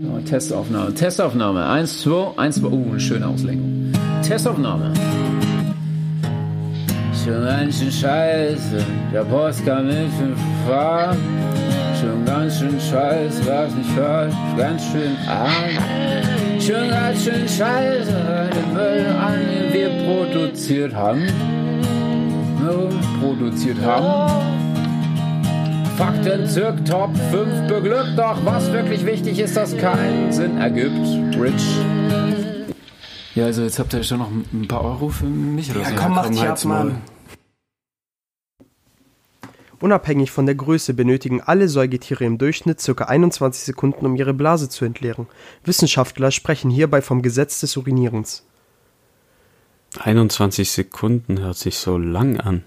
Oh, Testaufnahme, Testaufnahme. Eins, zwei, eins, zwei. Uh, eine schöne Auslenkung. Testaufnahme. Schon ganz schön scheiße, der Post kam mit fünf Fahr. Schon ganz schön scheiße, was nicht falsch, ganz schön arm. Schon ganz schön scheiße, den Müll an, den wir produziert haben. No, produziert haben. Fakten zirk Top 5 beglückt, doch was wirklich wichtig ist, dass keinen Sinn ergibt. Rich. Ja, also jetzt habt ihr schon noch ein paar Euro für mich oder Ja, so. komm, mach dich ab. Mann. Unabhängig von der Größe benötigen alle Säugetiere im Durchschnitt ca. 21 Sekunden, um ihre Blase zu entleeren. Wissenschaftler sprechen hierbei vom Gesetz des Urinierens. 21 Sekunden hört sich so lang an.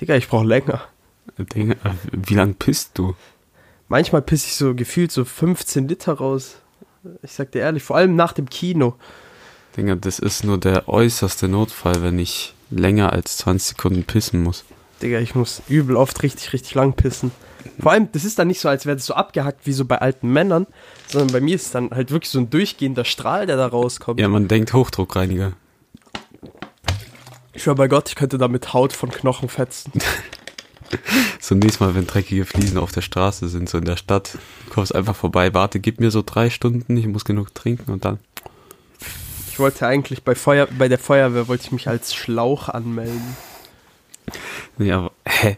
Digga, ich brauch länger. Digga, wie lang pisst du? Manchmal pisse ich so gefühlt so 15 Liter raus. Ich sag dir ehrlich, vor allem nach dem Kino. Digga, das ist nur der äußerste Notfall, wenn ich länger als 20 Sekunden pissen muss. Digga, ich muss übel oft richtig, richtig lang pissen. Vor allem, das ist dann nicht so, als wäre das so abgehackt wie so bei alten Männern, sondern bei mir ist dann halt wirklich so ein durchgehender Strahl, der da rauskommt. Ja, man denkt Hochdruckreiniger. Ich schwör bei Gott, ich könnte damit Haut von Knochen fetzen. So nächstes Mal, wenn dreckige Fliesen auf der Straße sind, so in der Stadt, du kommst einfach vorbei, warte, gib mir so drei Stunden, ich muss genug trinken und dann. Ich wollte eigentlich bei, Feuer, bei der Feuerwehr wollte ich mich als Schlauch anmelden. Nee, aber, hä?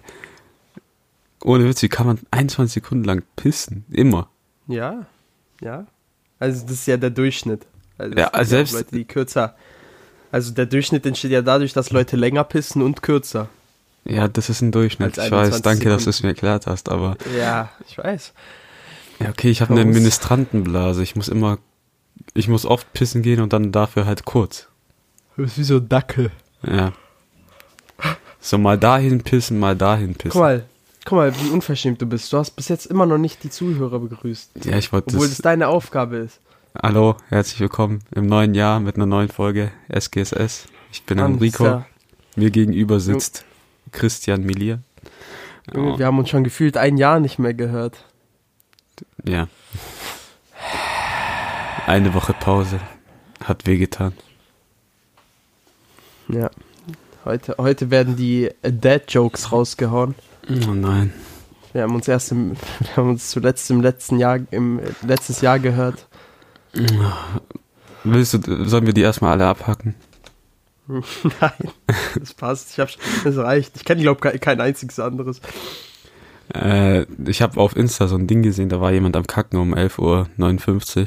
Ohne Witz, wie kann man 21 Sekunden lang pissen? Immer. Ja, ja. Also das ist ja der Durchschnitt. Also Ja, selbst- Leute, die kürzer. Also der Durchschnitt entsteht ja dadurch, dass Leute länger pissen und kürzer. Ja, das ist ein Durchschnitt. Ich weiß, 21 danke, dass du Sekunden. es mir erklärt hast, aber. Ja, ich weiß. Ja, okay, ich habe eine. Ministrantenblase. Ich muss immer, ich muss oft pissen gehen und dann dafür halt kurz. Du bist wie so ein Dackel. Ja. So mal dahin pissen, mal dahin pissen. Guck mal, guck mal, wie unverschämt du bist. Du hast bis jetzt immer noch nicht die Zuhörer begrüßt. Ja, ich wollte Obwohl das das. deine Aufgabe ist. Hallo, herzlich willkommen im neuen Jahr mit einer neuen Folge SGSS. Ich bin Mann, Enrico. Mir gegenüber sitzt Christian Milier. Junge, Oh, Wir haben uns schon gefühlt ein Jahr nicht mehr gehört. ja. Eine Woche Pause. Hat wehgetan. Ja. Heute, heute werden die Dad-Jokes rausgehauen. Oh nein. Wir haben uns erst im, wir haben uns zuletzt im letzten Jahr, im letztes Jahr gehört. Willst du, sollen wir die erstmal alle abhacken? Nein, das passt. Ich hab, schon- das reicht. Ich kenne, glaube ich, kein einziges anderes. Äh, ich habe auf Insta so ein Ding gesehen, da war jemand am Kacken um 11.59 Uhr.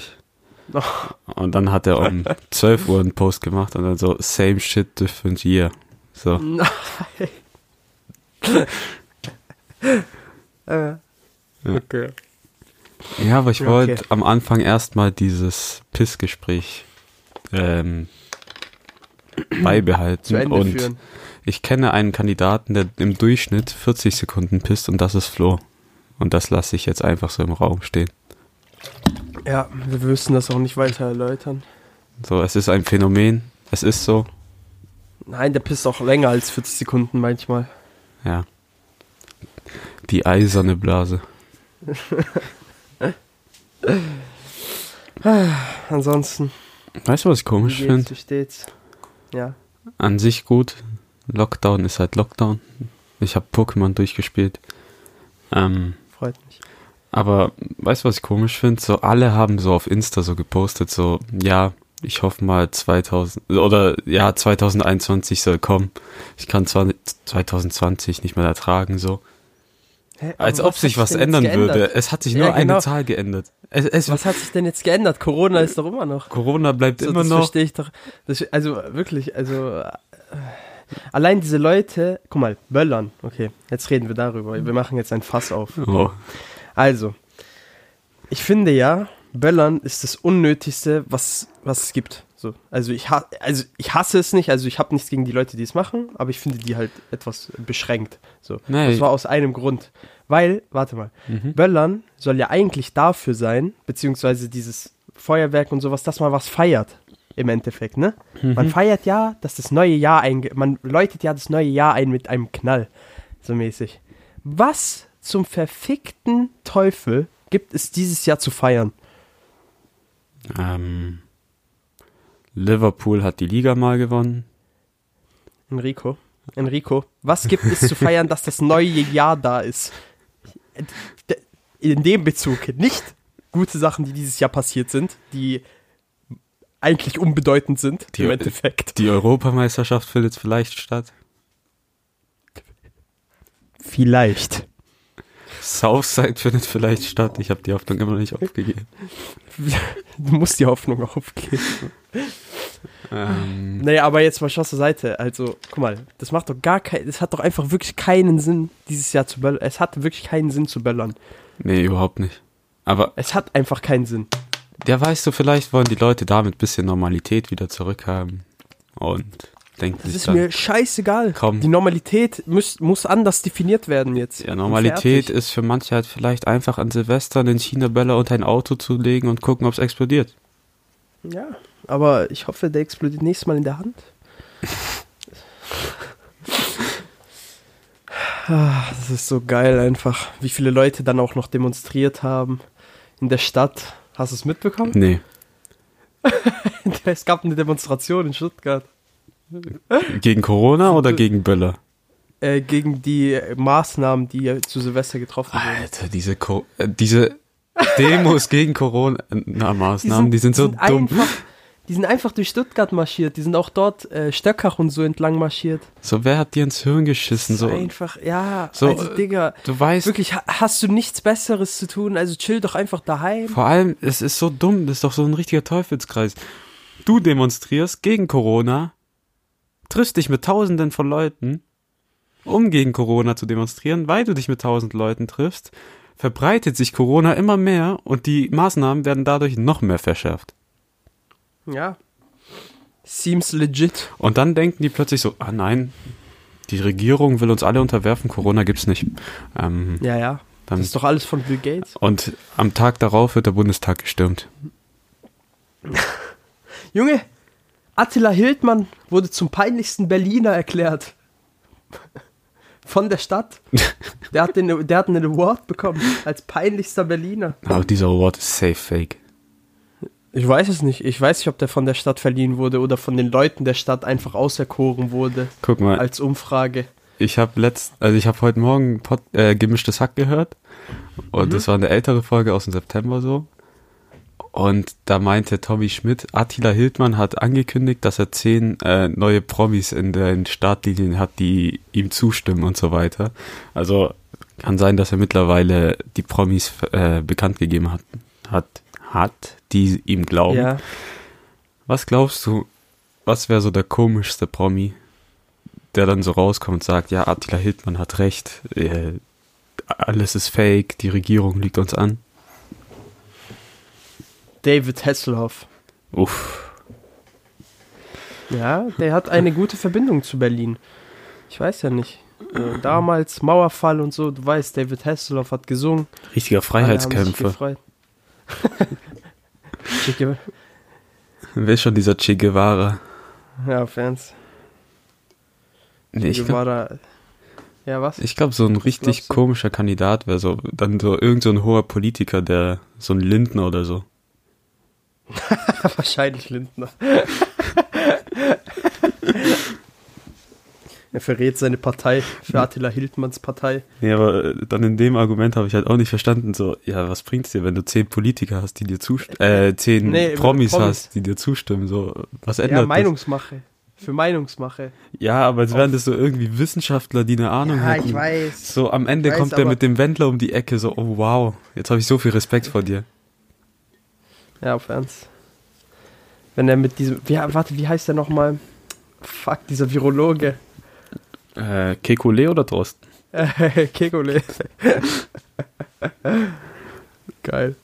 Oh, Und dann hat er um 12 Uhr einen Post gemacht und dann so, same shit, different year. So. nein. äh, Ja. okay. Ja, aber ich wollte okay. am Anfang erstmal dieses Pissgespräch ähm, beibehalten. Und führen. ich kenne einen Kandidaten, der im Durchschnitt 40 Sekunden pisst und das ist Flo. Und das lasse ich jetzt einfach so im Raum stehen. Ja, wir müssen das auch nicht weiter erläutern. So, es ist ein Phänomen. Es ist so. Nein, der pisst auch länger als 40 Sekunden manchmal. Ja. Die eiserne Blase. Ansonsten, Weißt du, was ich komisch finde? wie steht's? Ja. An sich gut. Lockdown ist halt Lockdown. Ich habe Pokémon durchgespielt. Ähm, Freut mich. aber weißt du, was ich komisch finde? So alle haben so auf Insta so gepostet, so, ja, ich hoffe mal 2000 oder ja, 2021 soll kommen. Ich kann zwar 2020 nicht mehr ertragen, so. Hä, Als ob sich was ändern würde. Es hat sich Ja, nur genau. eine Zahl geändert. Es, es, Was hat sich denn jetzt geändert? Corona ist doch immer noch. Corona bleibt So, immer das noch. verstehe ich doch. Das, also wirklich, also äh, allein diese Leute, guck mal, Böllern. Okay, jetzt reden wir darüber. Wir machen jetzt ein Fass auf. Oh. Also, ich finde ja, Böllern ist das Unnötigste, was, was es gibt. So, also, ich ha also ich hasse es nicht, also ich habe nichts gegen die Leute, die es machen, aber ich finde die halt etwas beschränkt. So. Nee. Das war aus einem Grund. Weil, warte mal, Mhm. Böllern soll ja eigentlich dafür sein, beziehungsweise dieses Feuerwerk und sowas, dass man was feiert. Im Endeffekt, ne? Man feiert ja, dass das neue Jahr einge man läutet ja das neue Jahr ein mit einem Knall. So mäßig. Was zum verfickten Teufel gibt es dieses Jahr zu feiern? Ähm, Liverpool hat die Liga mal gewonnen. Enrico. Enrico, was gibt es zu feiern, dass das neue Jahr da ist? In dem Bezug nicht gute Sachen, die dieses Jahr passiert sind, die eigentlich unbedeutend sind Die- im Endeffekt. Die Europameisterschaft findet vielleicht statt. Vielleicht. Southside findet vielleicht statt. Ich habe die Hoffnung immer noch nicht aufgegeben. Du musst die Hoffnung aufgeben. Ähm, Naja, aber jetzt mal Spaß zur Seite. Also, guck mal, das macht doch gar keinen, es hat doch einfach wirklich keinen Sinn, dieses Jahr zu böllern. Es hat wirklich keinen Sinn zu böllern. nee, überhaupt nicht. Aber Es hat einfach keinen Sinn. ja, weißt du, vielleicht wollen die Leute damit ein bisschen Normalität wieder zurückhaben. Und denken Das ist dann, mir scheißegal. Komm. Die Normalität muss, muss anders definiert werden jetzt. ja, Normalität ist für manche halt vielleicht einfach an Silvester einen China-Böller unter ein Auto zu legen und gucken, ob es explodiert. Ja, aber ich hoffe, der explodiert nächstes Mal in der Hand. Ah, Das ist so geil einfach, wie viele Leute dann auch noch demonstriert haben in der Stadt. Hast du es mitbekommen? Nee. Es gab eine Demonstration in Stuttgart Gegen Corona oder gegen Böller? äh, gegen die Maßnahmen, die zu Silvester getroffen wurden. Alter, diese, Co äh, diese Demos gegen Corona-Maßnahmen, die sind, so dumm. Einfach, die sind einfach durch Stuttgart marschiert. Die sind auch dort äh, Stöckach und so entlang marschiert. So, wer hat dir ins Hirn geschissen? So, einfach, ja, so, also äh, Digga. du weißt, Wirklich, ha- hast du nichts Besseres zu tun? Also chill doch einfach daheim. vor allem, es ist so dumm, das ist doch so ein richtiger Teufelskreis. Du demonstrierst gegen Corona, triffst dich mit Tausenden von Leuten, um gegen Corona zu demonstrieren, weil du dich mit tausend Leuten triffst, verbreitet sich Corona immer mehr und die Maßnahmen werden dadurch noch mehr verschärft. Ja. Seems legit. Und dann denken die plötzlich so, ah nein, die Regierung will uns alle unterwerfen, Corona gibt's nicht. Ähm, Ja, ja. dann, Das ist doch alles von Bill Gates. und am Tag darauf wird der Bundestag gestürmt. Junge, Attila Hildmann wurde zum peinlichsten Berliner erklärt. Von der Stadt. Der hat, den, der hat einen Award bekommen als peinlichster Berliner. Aber dieser Award ist safe fake. Ich weiß es nicht. Ich weiß nicht, ob der von der Stadt verliehen wurde oder von den Leuten der Stadt einfach auserkoren wurde Guck mal, als Umfrage. ich habe letzt, also ich habe heute Morgen Pod, äh, gemischtes Hack gehört und das war eine ältere Folge aus dem September so. Und da meinte Tommy Schmidt, Attila Hildmann hat angekündigt, dass er zehn äh, neue Promis in den Startlinien hat, die ihm zustimmen und so weiter. Also kann sein, dass er mittlerweile die Promis äh, bekannt gegeben hat, hat, hat, die ihm glauben. Ja. Was glaubst du, was wäre so der komischste Promi, der dann so rauskommt und sagt, ja, Attila Hildmann hat recht, äh, alles ist fake, die Regierung liegt uns an? David Hasselhoff. Uff. Ja, der hat eine gute Verbindung zu Berlin. Ich weiß ja nicht. Äh, damals Mauerfall und so, du weißt, David Hasselhoff hat gesungen. Richtiger Freiheitskämpfer. Wer ist schon dieser Che Guevara? ja, Fans. Nee, ich glaube, Guevara. Ja, was? ich glaub, so ein richtig glaubst du? komischer Kandidat wäre so, dann so irgend so ein hoher Politiker, der, so ein Lindner oder so. Wahrscheinlich Lindner. Er verrät seine Partei für Attila Hildmanns Partei. Nee, aber äh, dann in dem Argument habe ich halt auch nicht verstanden, so, ja, was bringt's dir, wenn du zehn Politiker hast, die dir zustimmen, äh, zehn Nee, Promis, Promis. hast, die dir zustimmen, so, was ändert Ja, das? Meinungsmache. Für Meinungsmache. Ja, aber als wären das so irgendwie Wissenschaftler, die eine Ahnung Ja, hätten. ich weiß. So, am Ende weiß, kommt er mit dem Wendler um die Ecke, so, oh wow, jetzt habe ich so viel Respekt vor dir. Ja, auf Ernst. Wenn er mit diesem. Wie, warte, wie heißt der nochmal? Fuck, dieser Virologe. Äh, Kekulé oder Drosten? Äh, Kekole. Geil.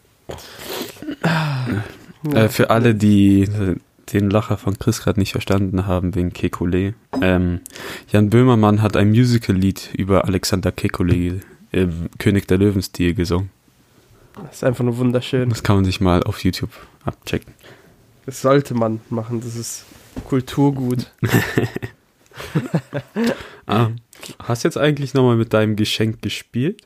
Äh, für alle, die äh, den Lacher von Chris gerade nicht verstanden haben wegen Kekulé. Ähm, Jan Böhmermann hat ein Musical-Lied über Alexander Kekulé im König der Löwen-Stil gesungen. Das ist einfach nur wunderschön. Das kann man sich mal auf YouTube abchecken. Das sollte man machen. Das ist Kulturgut. Ah, hast jetzt eigentlich nochmal mit deinem Geschenk gespielt?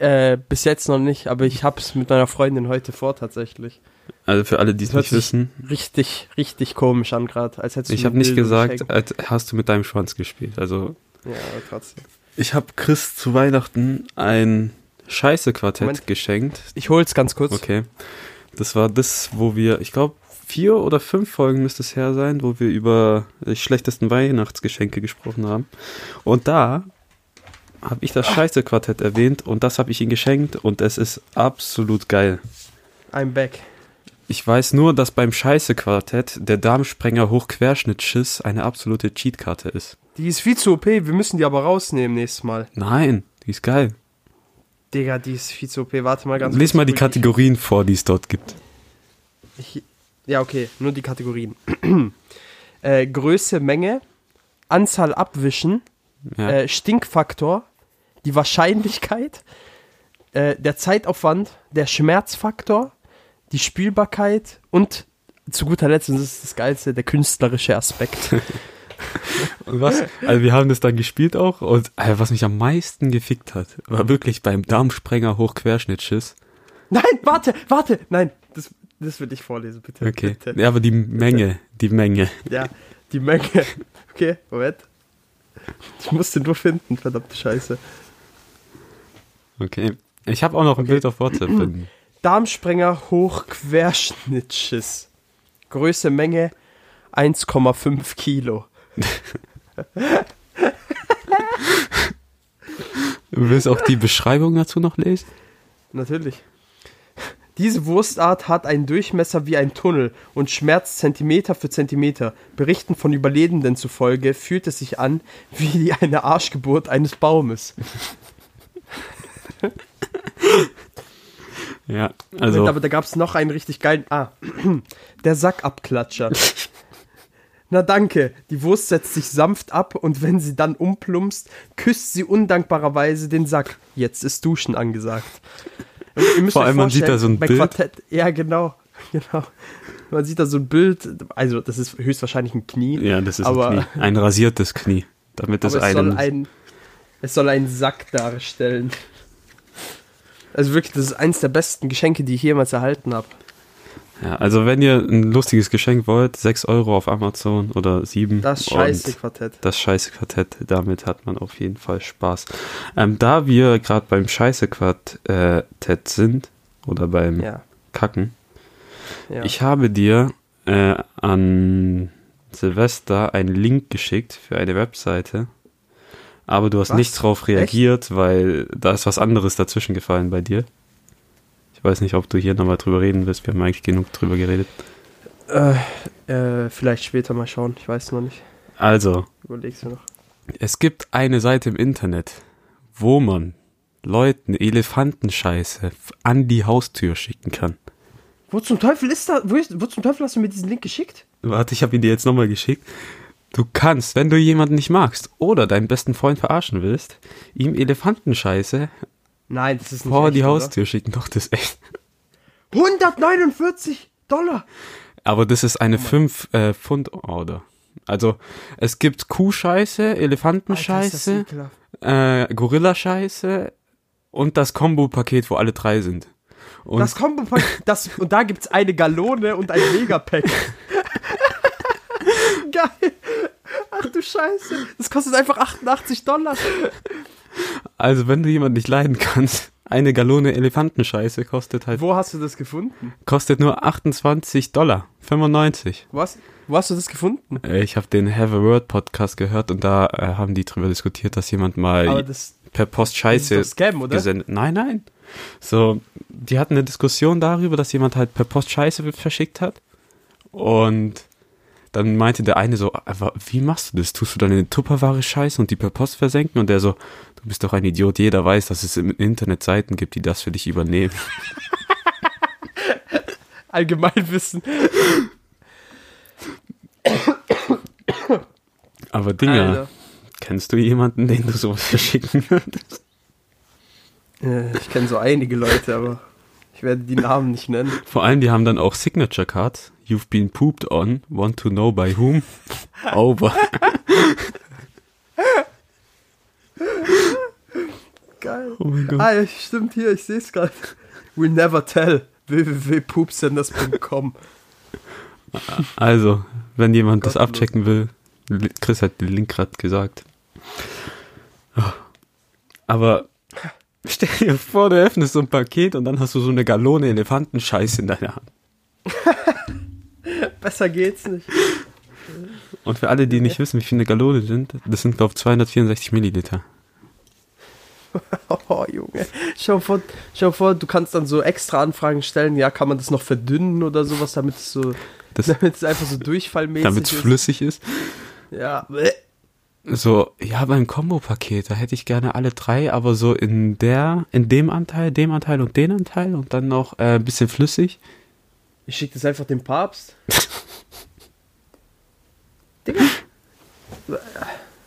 Äh, bis jetzt noch nicht, aber ich hab's mit meiner Freundin heute vor tatsächlich. Also für alle, die es nicht wissen, Richtig, richtig komisch an gerade, als hättest du ich habe nicht gesagt, als hast du mit deinem Schwanz gespielt. Also Ja, aber trotzdem. ich habe Chris zu Weihnachten ein Scheiße-Quartett geschenkt. Ich hol's ganz kurz. Okay. Das war das, wo wir, ich glaube, vier oder fünf Folgen müsste es her sein, wo wir über die schlechtesten Weihnachtsgeschenke gesprochen haben. Und da habe ich das Scheiße-Quartett erwähnt und das habe ich ihm geschenkt und es ist absolut geil. I'm back. Ich weiß nur, dass beim Scheiße-Quartett der Darmsprenger Hochquerschnittschiss eine absolute Cheatkarte ist. Die ist viel zu OP, wir müssen die aber rausnehmen nächstes Mal. Nein, die ist geil. Digga, die ist viel zu OP. Warte mal ganz Lies kurz. mal die Kategorien vor, die es dort gibt. Ich, ja, okay, nur die Kategorien. äh, Größe, Menge, Anzahl Abwischen, Ja. äh, Stinkfaktor, die Wahrscheinlichkeit, äh, der Zeitaufwand, der Schmerzfaktor, die Spielbarkeit und zu guter Letzt, und das ist das Geilste, der künstlerische Aspekt. Und was? Also wir haben das dann gespielt auch und äh, was mich am meisten gefickt hat, war wirklich beim Darmsprenger Hochquerschnittschiss. nein, warte, warte, nein, das, will ich vorlesen, bitte. Okay. Bitte. Ja, aber die Menge, die Menge. Ja, die Menge. Okay, Moment. Ich musste nur finden, verdammte Scheiße. Okay. Ich habe auch noch ein Bild auf WhatsApp. finden. Darmsprenger Hochquerschnittschiss. Größe Menge 1,5 Kilo. Du willst auch die Beschreibung dazu noch lesen? Natürlich. Diese Wurstart hat einen Durchmesser wie ein Tunnel und schmerzt Zentimeter für Zentimeter. Berichten von Überlebenden zufolge fühlt es sich an wie eine Arschgeburt eines Baumes. Ja, Moment, also aber da gab es noch einen richtig geilen. Ah, der Sackabklatscher. Na danke, die Wurst setzt sich sanft ab und wenn sie dann umplumpst, küsst sie undankbarerweise den Sack. Jetzt ist Duschen angesagt. Vor allem, man sieht da so ein Bild. Quartett, ja, genau, genau. Man sieht da so ein Bild, also das ist höchstwahrscheinlich ein Knie. ja, das ist aber, ein, Knie. ein rasiertes Knie, damit es aber es soll einen ein, es soll einen Sack darstellen. Also wirklich, das ist eins der besten Geschenke, die ich jemals erhalten habe. Ja, also wenn ihr ein lustiges Geschenk wollt, 6 Euro auf Amazon oder 7. Das scheiße Quartett. Das scheiße Quartett, damit hat man auf jeden Fall Spaß. Ähm, da wir gerade beim scheiße Quartett sind, oder beim Ja. Kacken, ja. ich habe dir äh, an Silvester einen Link geschickt für eine Webseite, aber du hast Was? nicht drauf reagiert, weil da ist was anderes dazwischen gefallen bei dir. Weiß nicht, ob du hier nochmal drüber reden willst. Wir haben eigentlich genug drüber geredet. Äh, äh, vielleicht später mal schauen. Ich weiß noch nicht. Also, Überleg's mir noch. Es gibt eine Seite im Internet, wo man Leuten Elefantenscheiße an die Haustür schicken kann. Wo zum Teufel ist da? Wo, wo zum Teufel hast du mir diesen Link geschickt? Warte, ich habe ihn dir jetzt nochmal geschickt. Du kannst, wenn du jemanden nicht magst oder deinen besten Freund verarschen willst, ihm Elefantenscheiße Nein, das ist nicht vor echt, die oder? Haustür schicken. Doch, das ist echt. 149 Dollar. Aber das ist eine 5 äh, Pfund Order. Also es gibt Kuhscheiße, Elefantenscheiße, äh, Gorillascheiße und das Kombo-Paket, wo alle drei sind. Und Das Combo das und da gibt's eine Gallone und ein Megapack. Geil. Ach du Scheiße. Das kostet einfach 88 Dollar. Also, wenn du jemanden nicht leiden kannst, eine Gallone Elefantenscheiße kostet halt, Wo hast du das gefunden? kostet nur 28 Dollar, 95. Wo hast, wo hast du das gefunden? Äh, Ich habe den Have a Word Podcast gehört und da äh, haben die drüber diskutiert, dass jemand mal das, per Post das Scheiße ist doch Scam, oder? gesendet. Nein, nein. So, die hatten eine Diskussion darüber, dass jemand halt per Post Scheiße verschickt hat. Und dann meinte der eine so, aber wie machst du das? Tust du dann in eine Tupperware scheißen und die per Post versenken? Und der so, du bist doch ein Idiot. Jeder weiß, dass es im Internet Seiten gibt, die das für dich übernehmen. Allgemeinwissen. Aber Dinger, Alter. kennst du jemanden, den du sowas verschicken würdest? Äh, Ich kenne so einige Leute, aber ich werde die Namen nicht nennen. Vor allem, die haben dann auch Signature Cards. You've been pooped on. Want to know by whom? Over. Geil. Oh mein Gott. Ah, ja, stimmt hier, ich sehe es gerade. We'll never tell. www.poopsenders.com Also, wenn jemand das Gottlos. abchecken will, Chris hat den Link gerade gesagt. Ah. Aber stell dir vor, du öffnest so ein Paket und dann hast du so eine Gallone Elefantenscheiß in deiner Hand. Besser geht's nicht. Und für alle, die nicht wissen, wie viele Gallone sind, das sind, glaube ich, 264 Milliliter. Oh, Junge. Schau vor, schau vor, du kannst dann so extra Anfragen stellen. Ja, kann man das noch verdünnen oder sowas, damit es so, damit es einfach so durchfallmäßig damit es ist. flüssig ist. Ja. So, ja, beim Kombo-Paket, da hätte ich gerne alle drei, aber so in der, in dem Anteil, dem Anteil und den Anteil und dann noch äh, ein bisschen flüssig. Ich schicke das einfach dem Papst. Digga.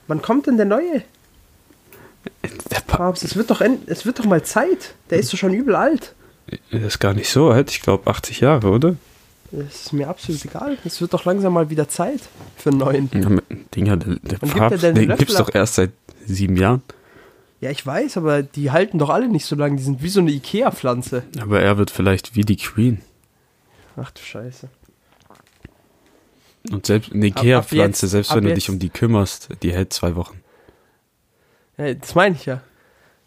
Wann kommt denn der neue Der pa Papst? Es wird doch, es wird doch mal Zeit. Der ist doch schon übel alt. das ist gar nicht so alt, ich glaube 80 Jahre, oder? Das ist mir absolut egal. Es wird doch langsam mal wieder Zeit für einen neuen. Ja, Dinger, der, der gibt er Papst, den gibt's Löffel doch erst seit sieben Jahren. Ja, ich weiß, aber die halten doch alle nicht so lange. Die sind wie so eine Ikea-Pflanze. Aber er wird vielleicht wie die Queen. Ach du Scheiße. Und selbst eine Ikea-Pflanze, selbst wenn du jetzt- dich um die kümmerst, die hält zwei Wochen. Ja, das meine ich ja.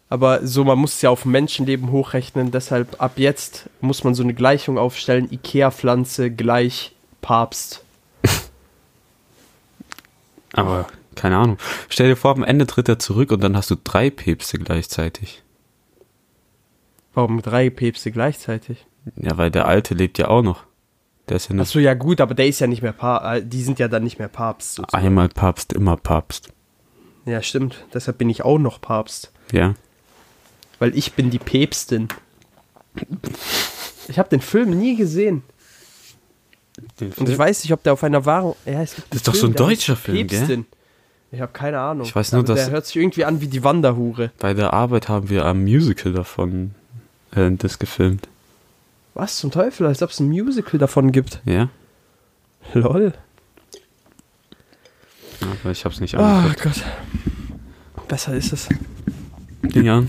Aber so, man muss es ja auf Menschenleben hochrechnen. Deshalb ab jetzt muss man so eine Gleichung aufstellen. Ikea-Pflanze gleich Papst. Aber keine Ahnung. Stell dir vor, am Ende tritt er zurück und dann hast du drei Päpste gleichzeitig. Warum drei Päpste gleichzeitig? Ja, weil der Alte lebt ja auch noch. Der ist ja Achso, ja gut, aber der ist ja nicht mehr Papst. Die sind ja dann nicht mehr Papst. sozusagen. einmal Papst, immer Papst. Ja, stimmt. Deshalb bin ich auch noch Papst. Ja. Weil ich bin die Päpstin. Ich habe den Film nie gesehen. Und ich weiß nicht, ob der auf einer wahren. Ja, es gibt einen Das ist doch so ein deutscher Film, gell? Päpstin. Ich habe keine Ahnung. Ich weiß nur, Aber dass- Der hört sich irgendwie an wie die Wanderhure. Bei der Arbeit haben wir ein Musical davon äh, das gefilmt. Was zum Teufel? Als ob es ein Musical davon gibt. Ja? Lol. Aber ich hab's nicht Oh angeguckt. Gott. Besser ist es. Dinger.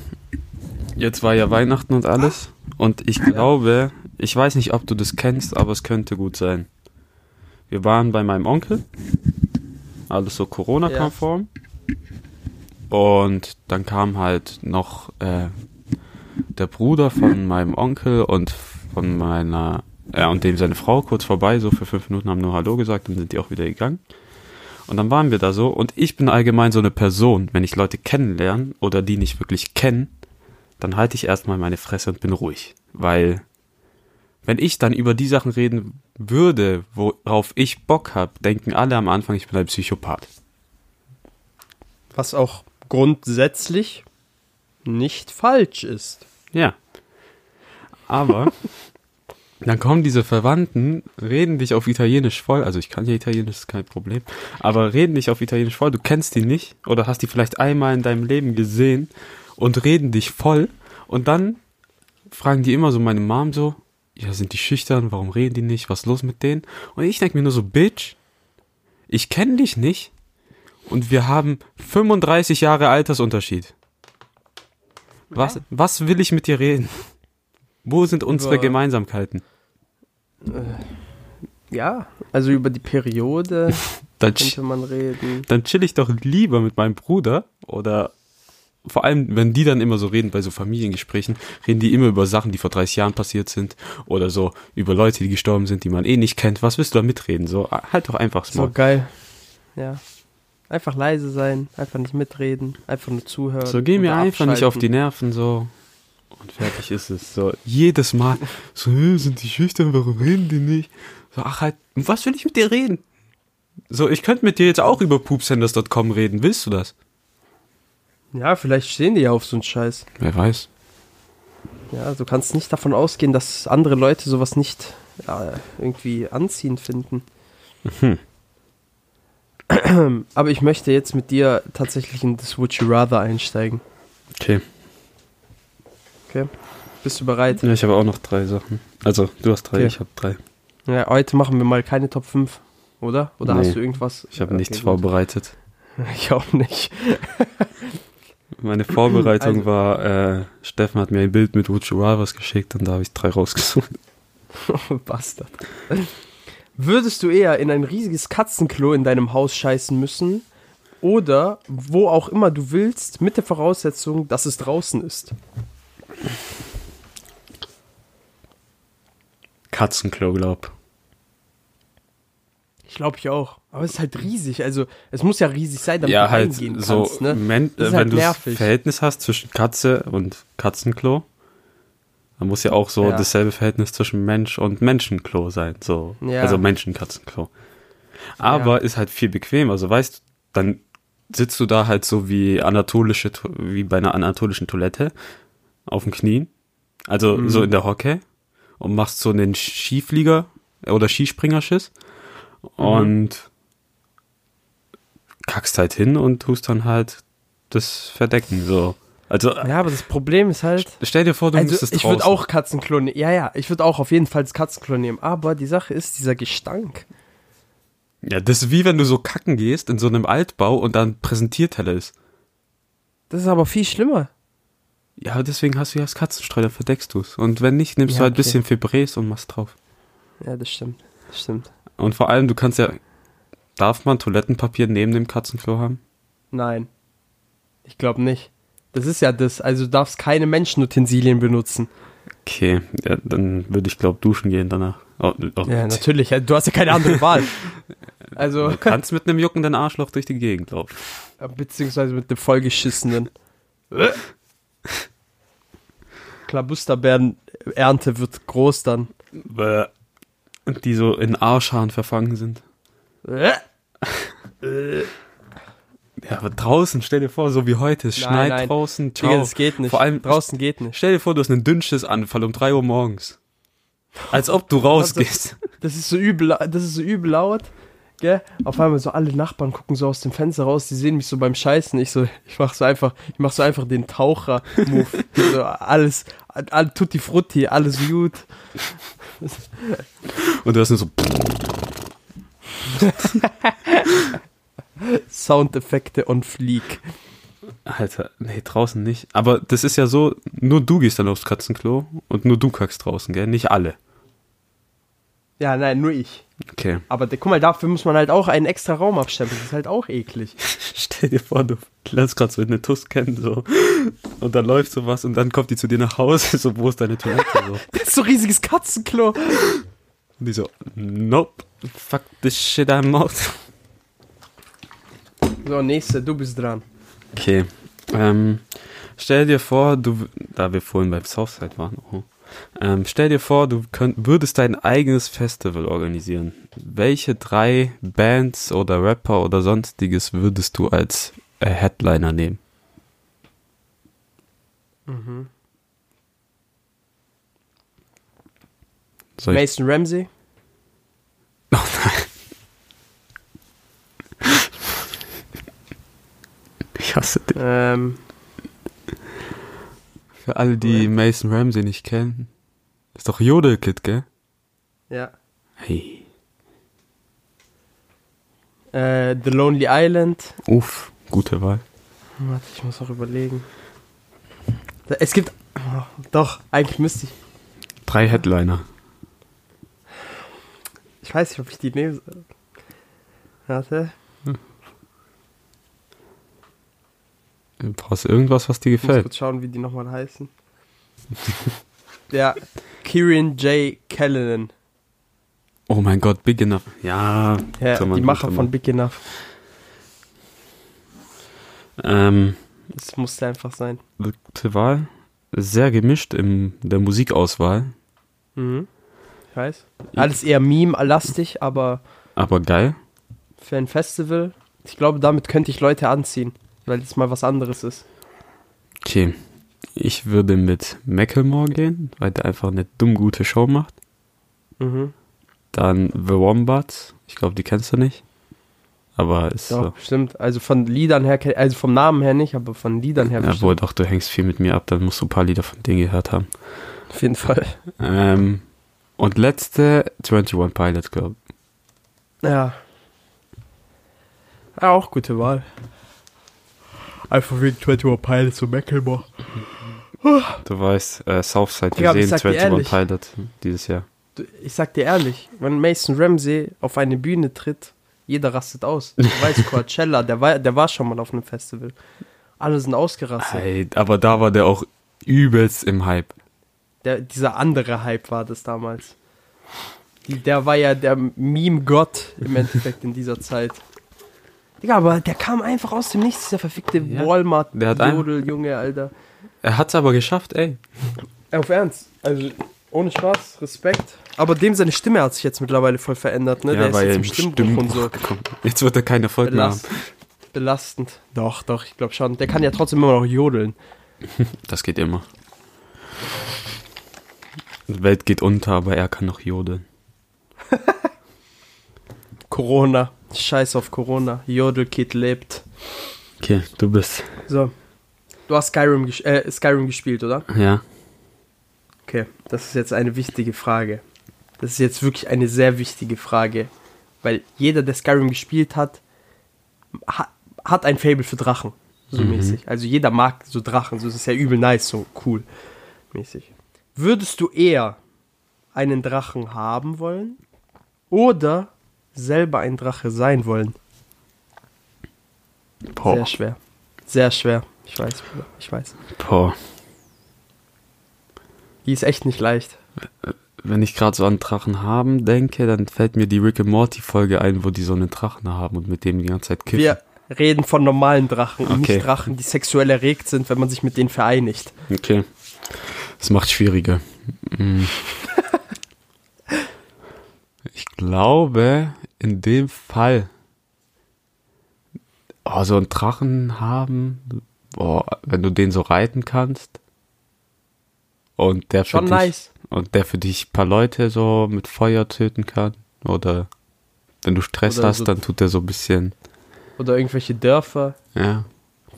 Jetzt war ja Weihnachten und alles. Und ich glaube, ich weiß nicht, ob du das kennst, aber es könnte gut sein. Wir waren bei meinem Onkel. Alles so Corona-konform. Und dann kam halt noch äh, der Bruder von meinem Onkel und von meiner, ja, und dem seine Frau kurz vorbei, so für fünf Minuten haben nur Hallo gesagt, dann sind die auch wieder gegangen. Und dann waren wir da so und ich bin allgemein so eine Person, wenn ich Leute kennenlerne oder die nicht wirklich kennen, dann halte ich erstmal meine Fresse und bin ruhig. Weil wenn ich dann über die Sachen reden würde, worauf ich Bock habe, denken alle am Anfang, ich bin ein Psychopath. Was auch grundsätzlich nicht falsch ist. Ja. Aber dann kommen diese Verwandten, reden dich auf Italienisch voll, also ich kann ja Italienisch, ist kein Problem, aber reden dich auf Italienisch voll, du kennst die nicht oder hast die vielleicht einmal in deinem Leben gesehen und reden dich voll und dann fragen die immer so meine Mom so, ja, sind die schüchtern, warum reden die nicht, was ist los mit denen? Und ich denke mir nur so, Bitch, ich kenne dich nicht und wir haben 35 Jahre Altersunterschied. Was, was will ich mit dir reden? Wo sind unsere Gemeinsamkeiten? Ja, also über die Periode Dann, könnte man reden. dann chill ich doch lieber mit meinem Bruder oder vor allem, wenn die dann immer so reden bei so Familiengesprächen, reden die immer über Sachen, die vor 30 Jahren passiert sind oder so über Leute, die gestorben sind, die man eh nicht kennt. Was willst du da mitreden? So, halt doch einfach So mal. geil. Ja. Einfach leise sein, einfach nicht mitreden, einfach nur zuhören. So, geh mir einfach nicht auf die. Nerven, so. Und fertig ist es. So, jedes Mal. So, "Hä, sind die schüchtern, warum reden die nicht? So, ach halt, was will ich mit dir reden? So, ich könnte mit dir jetzt auch über poopsenders.com reden. Willst du das? Ja, vielleicht stehen die ja auf so einen Scheiß. Wer weiß. Ja, du kannst nicht davon ausgehen, dass andere Leute sowas nicht ja, irgendwie anziehend finden. Hm. Aber ich möchte jetzt mit dir tatsächlich in das Would You Rather einsteigen. Okay. Okay? Bist du bereit? Ja, ich habe auch noch drei Sachen. Also, du hast drei, Okay. ich habe drei. Ja, heute machen wir mal keine Top 5, oder? Oder Nee, hast du irgendwas? Ich habe Okay, nichts gut. vorbereitet. Ich auch nicht. Meine Vorbereitung Also- war, äh, Steffen hat mir ein Bild mit Uchiwaras geschickt und da habe ich drei rausgesucht. Bastard. Würdest du eher in ein riesiges Katzenklo in deinem Haus scheißen müssen oder wo auch immer du willst, mit der Voraussetzung, dass es draußen ist? Katzenklo, glaub. Ich glaube ich auch. Aber es ist halt riesig. Also es muss ja riesig sein, damit Ja, du halt reingehen so, kannst. Ne? Men Das ist wenn halt du das nervig. Verhältnis hast zwischen Katze und Katzenklo, dann muss ja auch so Ja. dasselbe Verhältnis zwischen Mensch und Menschenklo sein. So. Ja. Also Menschenkatzenklo. Aber ist halt viel bequemer. Also weißt du, dann sitzt du da halt so wie anatolische, To- wie bei einer anatolischen Toilette auf den Knien. Also Mhm. so in der Hocke und machst so einen Skiflieger oder Skispringerschiss Mhm. und kackst halt hin und tust dann halt das verdecken, so. Also, Ja, aber das Problem ist halt. stell dir vor, du Also müsstest ich draußen. würde auch Katzenklo nehmen. Ja, ja, ich würde auch auf jeden Fall das Katzenklo nehmen. Aber die Sache ist, dieser Gestank. Ja, das ist wie wenn du so kacken gehst in so einem Altbau und dann Präsentierteller ist. Das ist aber viel schlimmer. Ja, deswegen hast du ja das Katzenstreu, dann verdeckst du's. Und wenn nicht, nimmst Ja, du halt ein okay. bisschen Febrés und machst drauf. Ja, das stimmt. Das stimmt. Und vor allem, du kannst ja, darf man Toilettenpapier neben dem Katzenklo haben? Nein. Ich glaube nicht. Das ist ja das. Also du darfst keine Menschenutensilien benutzen. Okay, ja, dann würde ich glaube duschen gehen danach. Oh, oh, Ja, natürlich. Du hast ja keine andere Wahl. Also, Du kannst mit einem juckenden Arschloch durch die Gegend laufen. beziehungsweise mit dem vollgeschissenen. Klabusterbeeren-Ernte wird groß dann. Bäh. Und die so in Arschhaaren verfangen sind. Ja, aber draußen, stell dir vor, so wie heute, es Nein, schneit nein. draußen, Digga, ciao. das geht nicht. Vor allem, draußen geht nicht. stell dir vor, du hast einen Dünnschiss-Anfall um 3 Uhr morgens. Als ob du rausgehst. Das ist so übel, das ist so übel laut. Gell? Auf einmal so alle Nachbarn gucken so aus dem Fenster raus, die sehen mich so beim Scheißen. Ich so, ich mach so einfach, ich mach so einfach den Taucher-Move. so alles, all, tutti frutti, alles gut. Und du hast nur so, Soundeffekte on fleek. Alter, nee, draußen nicht. Aber das ist ja so, nur du gehst dann aufs Katzenklo und nur du kackst draußen, gell? Nicht alle. Ja, nein, nur ich. Okay. Aber guck mal, dafür muss man halt auch einen extra Raum abstempeln. Das ist halt auch eklig. Stell dir vor, du lernst gerade so eine Tuss kennen, so. Und dann läuft sowas und dann kommt die zu dir nach Hause, so, wo ist deine Toilette, so. Das ist so ein riesiges Katzenklo. Und die so, nope, fuck this shit I'm out. So, nächste, du bist dran. Okay. Ähm, stell dir vor, du, da wir vorhin beim Southside waren, oh, ähm, stell dir vor, du könnt, würdest dein eigenes Festival organisieren. Welche drei Bands oder Rapper oder sonstiges würdest du als äh, Headliner nehmen? Soll ich, Mason Ramsey. oh nein. Ich hasse dich. Ähm, Für alle, die Mason Ramsey nicht kennen, ist doch Jodelkid, gell? ja. Hey. Äh, The Lonely Island. Uff, gute Wahl. Warte, ich muss auch überlegen. Es gibt. Oh, doch, eigentlich müsste ich. Drei Headliner. Ich weiß nicht, ob ich die nehme. Warte. Du brauchst irgendwas, was dir Ich muss gefällt. kurz schauen, wie die nochmal heißen. Der Kieran J. Callanan. Oh mein Gott, Big Enough. Ja, Ja, die Macher von Big Enough. Ähm, Das musste einfach sein. gute Wahl. Sehr gemischt in der Musikauswahl, Mhm. Ich weiß. Alles eher Meme-lastig, aber aber geil. für ein Festival, ich glaube, damit könnte ich Leute anziehen, weil das mal was anderes ist. Okay. Ich würde mit Macklemore gehen, weil der einfach eine dumm gute Show macht. Mhm. Dann The Wombats. Ich glaube, die kennst du nicht. Aber ist Doch, so. bestimmt. Also von Liedern her, also vom Namen her nicht, aber von Liedern her Ja, wohl doch, du hängst viel mit mir ab, dann musst du ein paar Lieder von denen gehört haben. Auf jeden Fall. Ähm, und letzte 21 Pilot Girl. Ja. Ja, auch gute Wahl. Einfach wegen 21 Pilots und Macklemore. Du weißt, äh, Southside, wir ich sehen sag dir 21 ehrlich. Pilot dieses Jahr. Ich sag dir ehrlich, wenn Mason Ramsey auf eine Bühne tritt, jeder rastet aus. Du weißt, Coachella, der war, der war schon mal auf einem Festival. Alle sind ausgerastet. Hey, aber da war der auch übelst im Hype. Der, dieser andere Hype war das damals. Die, der war ja der Meme-Gott im Endeffekt in dieser Zeit. Digga, aber der kam einfach aus dem Nichts, dieser verfickte Ja, der hat Walmart-Jodel, Junge, Alter. Er hat's aber geschafft, ey. Auf Ernst. Also, ohne Spaß, Respekt. Aber dem seine Stimme hat sich jetzt mittlerweile voll verändert, ne? der ist jetzt im Stimmbruch und so. gekommen. Jetzt wird er keinen Erfolg mehr haben. Belast, belastend. Doch, doch, ich glaube schon. Der kann ja trotzdem immer noch jodeln. Das geht immer. Die Welt geht unter, aber er kann noch jodeln. Corona. Scheiß auf Corona. Jodelkid lebt. Okay, du bist. So. Du hast Skyrim, ges äh, Skyrim gespielt, oder? Ja. Okay, das ist jetzt eine wichtige Frage. Das ist jetzt wirklich eine sehr wichtige Frage. Weil jeder, der Skyrim gespielt hat, ha hat ein Fable für Drachen. So Mhm. mäßig. Also jeder mag so Drachen. So das ist ja übel nice, so cool. Mäßig. Würdest du eher einen Drachen haben wollen oder selber ein Drache sein wollen? Boah. Sehr schwer. Sehr schwer. Ich weiß, Bruder. Ich weiß. Boah. Die ist echt nicht leicht. Wenn ich gerade so an Drachen haben denke, dann fällt mir die Rick and Morty Folge ein, wo die so einen Drachen haben und mit dem die ganze Zeit kiffen. Wir reden von normalen Drachen und Okay. nicht Drachen, die sexuell erregt sind, wenn man sich mit denen vereinigt. Okay. Das macht schwieriger. Mm. Ich glaube, in dem Fall, oh, so einen Drachen haben, boah, wenn du den so reiten kannst und der für Schon dich, nice. und der für dich ein paar Leute so mit Feuer töten kann oder wenn du Stress Oder hast, so- dann tut er so ein bisschen, Oder irgendwelche Dörfer ja,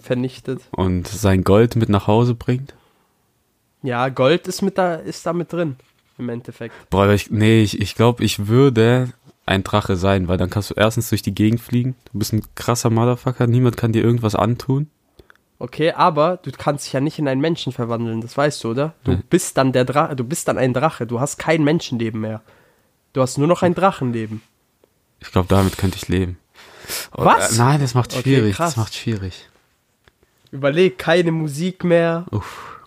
vernichtet. und sein Gold mit nach Hause bringt. Ja, Gold ist, mit da, ist da mit drin, im Endeffekt. Boah, ich, nee, ich, ich glaube, ich würde ein Drache sein, weil dann kannst du erstens durch die Gegend fliegen. Du bist ein krasser Motherfucker, niemand kann dir irgendwas antun. Okay, aber du kannst dich ja nicht in einen Menschen verwandeln, das weißt du, oder? Du Nee. bist dann der Drache, du bist dann ein Drache, du hast kein Menschenleben mehr. Du hast nur noch ein Drachenleben. Ich glaube, damit könnte ich leben. Oh, Was? Äh, nein, das macht Okay, schwierig. krass. das macht schwierig. Überleg, keine Musik mehr, Uff.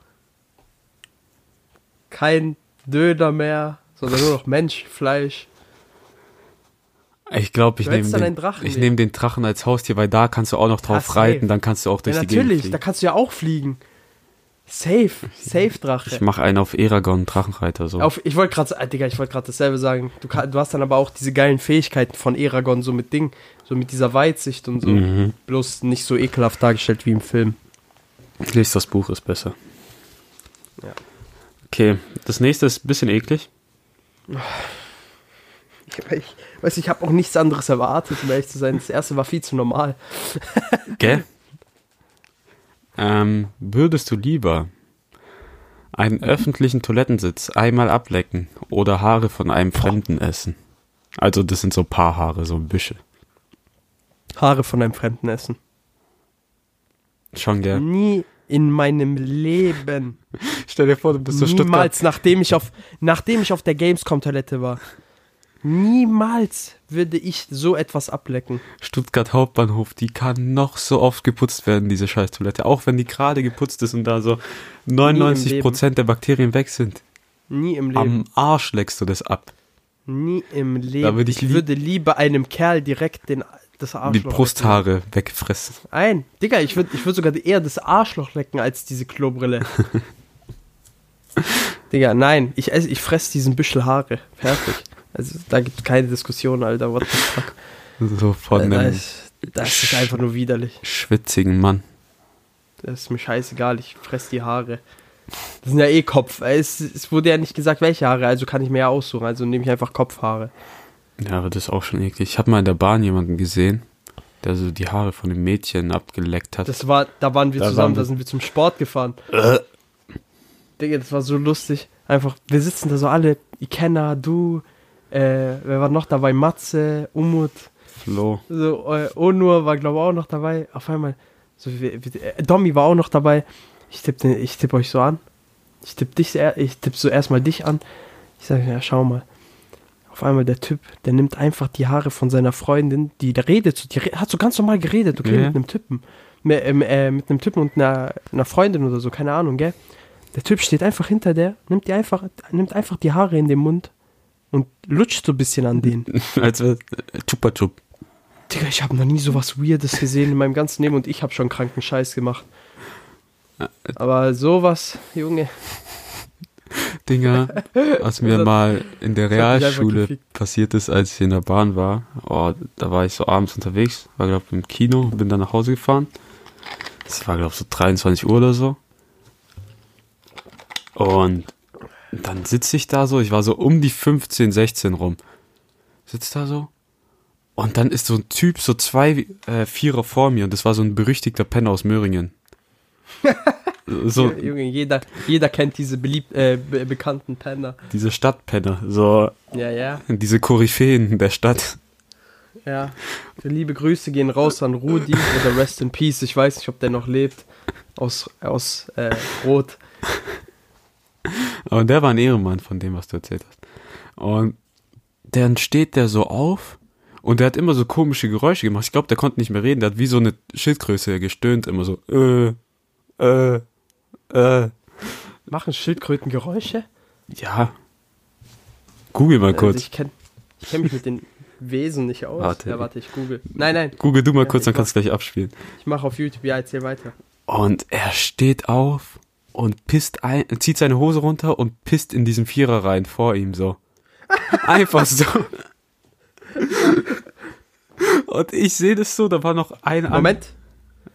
kein Döner mehr, sondern nur noch Mensch, Fleisch. Ich glaube, ich nehme den, ich nehm den Drachen als Haustier, weil da kannst du auch noch drauf Ja, reiten, dann kannst du auch durch Ja, die Gegend natürlich, fliegen. da kannst du ja auch fliegen. Safe, safe Drache. Ich mache einen auf Eragon Drachenreiter so. Auf, ich wollte gerade, Digga, ich wollte gerade dasselbe sagen. Du, du hast dann aber auch diese geilen Fähigkeiten von Eragon, so mit Ding, so mit dieser Weitsicht und so. Mhm. Bloß nicht so ekelhaft dargestellt wie im Film. Lies das Buch, ist besser. Ja. Okay, das nächste ist ein bisschen eklig. Ich, ich weiß, ich habe auch nichts anderes erwartet, um ehrlich zu sein. Das erste war viel zu normal. Gell? Ähm, würdest du lieber einen öffentlichen Toilettensitz einmal ablecken oder Haare von einem Fremden essen? Also das sind so Paarhaare, so Büsche. Haare von einem Fremden essen. Schon gell? Nie in meinem Leben. Stell dir vor, du bist so Stuttgart. Niemals, nachdem ich auf, nachdem ich auf der Gamescom-Toilette war. Niemals würde ich so etwas ablecken. Stuttgart Hauptbahnhof, die kann noch so oft geputzt werden, diese scheiß Toilette. Auch wenn die gerade geputzt ist und da so 99% der Bakterien weg sind. Nie im Leben. Am Arsch leckst du das ab. Nie im Leben. Würde ich ich würde lieber einem Kerl direkt den, das Arschloch Die Brusthaare weggefressen. lecken. Nein, Digga, ich würde ich würd sogar eher das Arschloch lecken als diese Klobrille. Digga, nein, ich, esse- ich fress diesen Büschel Haare. Fertig. Also, da gibt es keine Diskussion, Alter. What the fuck. So von da, ist, das ist einfach nur widerlich. schwitzigen Mann. Das ist mir scheißegal, ich fress die Haare. Das sind ja eh Kopf. Es, es wurde ja nicht gesagt, welche Haare, also kann ich mir ja aussuchen. Also nehme ich einfach Kopfhaare. Ja, aber das ist auch schon eklig. Ich habe mal in der Bahn jemanden gesehen, der so die Haare von dem Mädchen abgeleckt hat. Das war, da waren wir Da zusammen, waren wir- da sind wir zum Sport gefahren. Äh. Digga, das war so lustig. Einfach, wir sitzen da so alle, Ikenna, du, äh, wer war noch dabei? Matze, Umut, Flo. so, äh, Onur war, glaube ich, auch noch dabei. Auf einmal So, wie, wie, äh, Domi war auch noch dabei. Ich tippe ich tipp euch so an. Ich tippe dich, ich tippe so erstmal dich an. Ich sage, ja, schau mal. Auf einmal der Typ, der nimmt einfach die Haare von seiner Freundin, die der redet, die hat so ganz normal geredet, okay, Ja. mit einem Typen. Mit, ähm, äh, mit einem Typen und einer, einer Freundin oder so, keine Ahnung, gell? Der Typ steht einfach hinter der, nimmt die einfach, nimmt einfach die Haare in den Mund und lutscht so ein bisschen an denen. Als wäre Chupa Chup. Digga, ich habe noch nie sowas Weirdes gesehen in meinem ganzen Leben und ich habe schon kranken Scheiß gemacht. Aber sowas, Junge. Dinger, was mir mal in der Realschule passiert ist, als ich in der Bahn war. Oh, da war ich so abends unterwegs, war glaube ich im Kino, bin dann nach Hause gefahren. Das war glaube ich so 23 Uhr oder so. Und dann sitze ich da so, ich war so um die 15, 16 rum. Sitz da so. Und dann ist so ein Typ, so zwei äh, Vierer vor mir und das war so ein berüchtigter Penner aus Möhringen. so, Junge, jeder, jeder kennt diese beliebt, äh, be bekannten Penner. diese Stadtpenner, so Ja, ja, diese Koryphäen der Stadt. ja. Liebe Grüße gehen raus an Rudi oder Rest in Peace. Ich weiß nicht, ob der noch lebt. Aus, aus äh, Rot. Aber der war ein Ehrenmann von dem, was du erzählt hast. Und dann steht der so auf und der hat immer so komische Geräusche gemacht. Ich glaube, der konnte nicht mehr reden. Der hat wie so eine Schildgröße gestöhnt, immer so, äh, äh, äh. Machen Schildkröten Geräusche? Ja. Google mal Also kurz. ich kenne ich kenn mich mit den Wesen nicht aus. Warte. Ja, warte, ich google. Nein, nein, Google du mal Ja, kurz, dann kannst du gleich abspielen. ich mache auf YouTube. Ja, erzähl weiter. Und er steht auf und pisst ein, zieht seine Hose runter und pisst in diesen Vierer rein vor ihm so. Einfach so. Und ich sehe das so, da war noch ein Moment.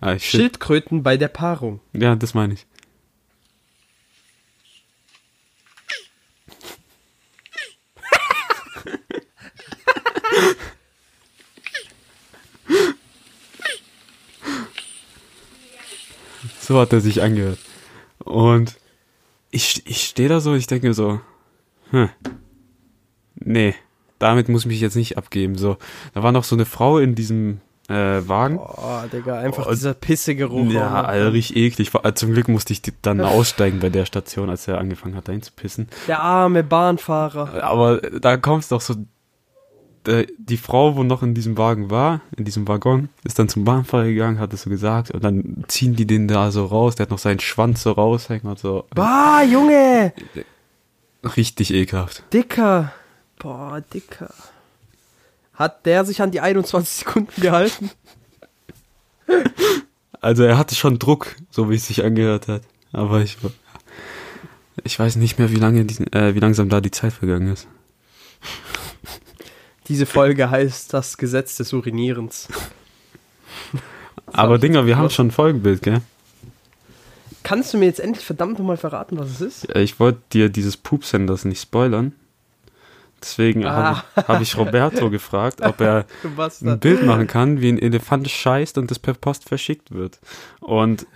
Ah. Schildkröten bei der Paarung. Ja, das meine ich. So hat er sich angehört. Und ich, ich stehe da so, ich denke mir so, hm, nee, damit muss ich mich jetzt nicht abgeben. So, da war noch so eine Frau in diesem äh, Wagen. Oh, Digga, einfach Oh, dieser Pissegeruch. Ja, Alter, richtig eklig. Äh, Zum Glück musste ich dann aussteigen bei der Station, als er angefangen hat, dahin zu pissen. Der arme Bahnfahrer. Aber da kommst doch so, der- die Frau, wo noch in diesem Wagen war, in diesem Waggon, ist dann zum Bahnfahrer gegangen, hat es so gesagt, und dann ziehen die den da so raus, der hat noch seinen Schwanz so raushängen und so. Bah, Junge! Richtig ekelhaft. Dicker. Boah, Dicker. Hat der sich an die 21 Sekunden gehalten? Also er hatte schon Druck, so wie es sich angehört hat. Aber ich, ich weiß nicht mehr, wie lange, die, äh, wie langsam da die Zeit vergangen ist. Diese Folge heißt das Gesetz des Urinierens. Aber Dinger, wir haben schon ein Folgenbild, gell? Kannst du mir jetzt endlich verdammt nochmal verraten, was es ist? Ja, Ich wollte dir dieses Poop-Senders nicht spoilern. Deswegen Ah. habe hab ich Roberto gefragt, ob er ein. Bild machen kann, wie ein Elefant scheißt und das per Post verschickt wird. Und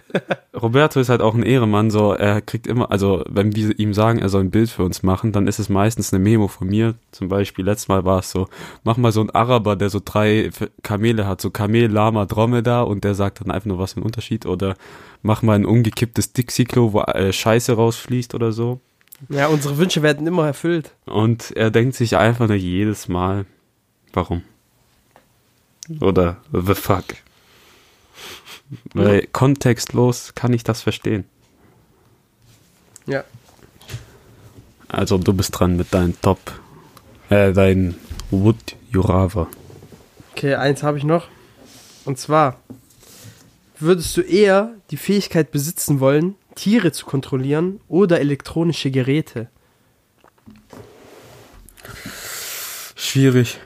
Roberto ist halt auch ein Ehremann, so er kriegt immer, also wenn wir ihm sagen, er soll ein Bild für uns machen, dann ist es meistens eine Memo von mir. Zum Beispiel, letztes Mal war es so, mach mal so einen Araber, der so drei Kamele hat, so Kamel, Lama, Dromedar und der sagt dann einfach nur, was für ein Unterschied. Oder mach mal ein umgekipptes Dixie-Klo, wo äh, Scheiße rausfließt oder so. Ja, unsere Wünsche werden immer erfüllt. Und er denkt sich einfach nur jedes Mal, warum? Oder the fuck? Weil kontextlos kann ich das verstehen. Ja. Also du bist dran mit deinem Top, äh, dein Wood Jurava. Okay, eins habe ich noch. Und zwar, würdest du eher die Fähigkeit besitzen wollen, Tiere zu kontrollieren oder elektronische Geräte? Schwierig.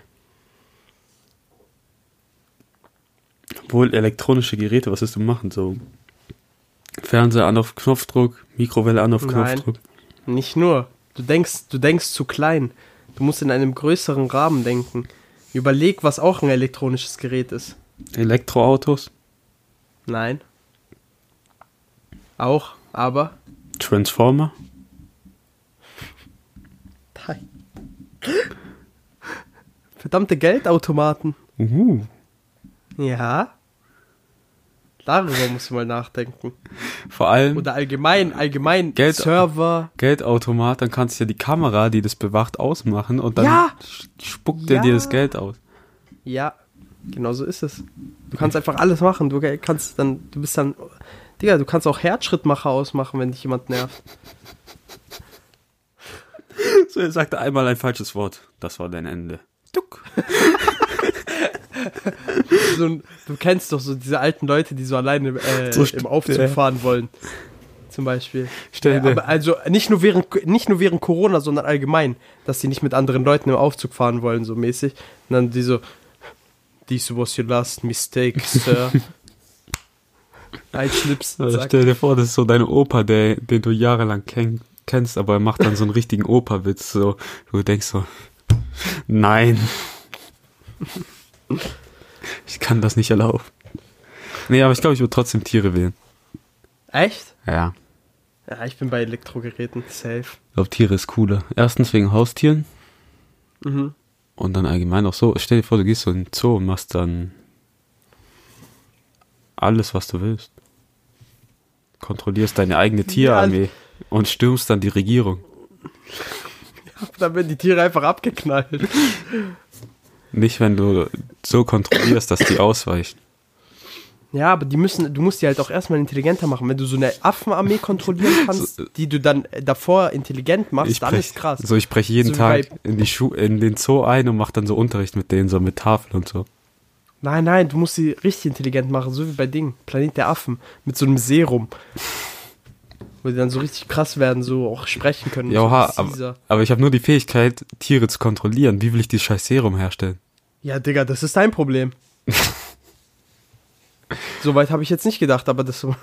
Obwohl elektronische Geräte, was willst du machen? So Fernseher an auf Knopfdruck, Mikrowelle an auf Nein. Knopfdruck. Nicht nur. Du denkst, du denkst zu klein. Du musst in einem größeren Rahmen denken. Überleg, was auch ein elektronisches Gerät ist. Elektroautos, Nein. Auch, aber. Transformer. Nein. Verdammte Geldautomaten. Uh. Ja. Darüber musst du mal nachdenken. Vor allem Oder allgemein, allgemein Geld- Server. Geldautomat, dann kannst du ja die Kamera, die das bewacht, ausmachen und dann Ja. spuckt er Ja. dir das Geld aus. Ja, genau so ist es. Du kannst einfach alles machen. Du kannst dann, du bist dann, Digga, du kannst auch Herzschrittmacher ausmachen, wenn dich jemand nervt. So, er sagte einmal ein falsches Wort. Das war dein Ende. Duck. So, du kennst doch so diese alten Leute, die so alleine äh, So im Aufzug ja. fahren wollen. Zum Beispiel. Stell Ja, dir- aber also nicht nur, während, nicht nur während Corona, sondern allgemein, dass sie nicht mit anderen Leuten im Aufzug fahren wollen, so mäßig. Und dann die so, this was your last mistake, sir. Ein Schnips. Zack. stell dir vor, das ist so dein Opa, der, den du jahrelang kenn, kennst, aber er macht dann so einen richtigen Opa-Witz. So, du denkst so, nein. Ich kann das nicht erlauben. Nee, aber ich glaube, ich würde trotzdem Tiere wählen. Echt? Ja. Ja, ich bin bei Elektrogeräten safe. Ich glaube, Tiere ist cooler. Erstens wegen Haustieren Mhm. und dann allgemein auch so. Stell dir vor, du gehst so in den Zoo und machst dann alles, was du willst. Kontrollierst deine eigene Tierarmee und stürmst dann die Regierung. Dann werden die Tiere einfach abgeknallt. Nicht, wenn du so kontrollierst, dass die ausweichen. Ja, aber die müssen, du musst die halt auch erstmal intelligenter machen. Wenn du so eine Affenarmee kontrollieren kannst, So, die du dann äh, davor intelligent machst, dann brech, ist krass. So, ich breche jeden So Tag in, die Schu in den Zoo ein und mache dann so Unterricht mit denen, so mit Tafel und so. Nein, nein, du musst sie richtig intelligent machen, so wie bei Ding, Planet der Affen, mit so einem Serum. Wo die dann so richtig krass werden, so auch sprechen können. Ja, so oha, wie aber, aber ich habe nur die Fähigkeit, Tiere zu kontrollieren. Wie will ich dieses scheiß Serum herstellen? ja, Digga, das ist dein Problem. Soweit habe ich jetzt nicht gedacht, aber das, das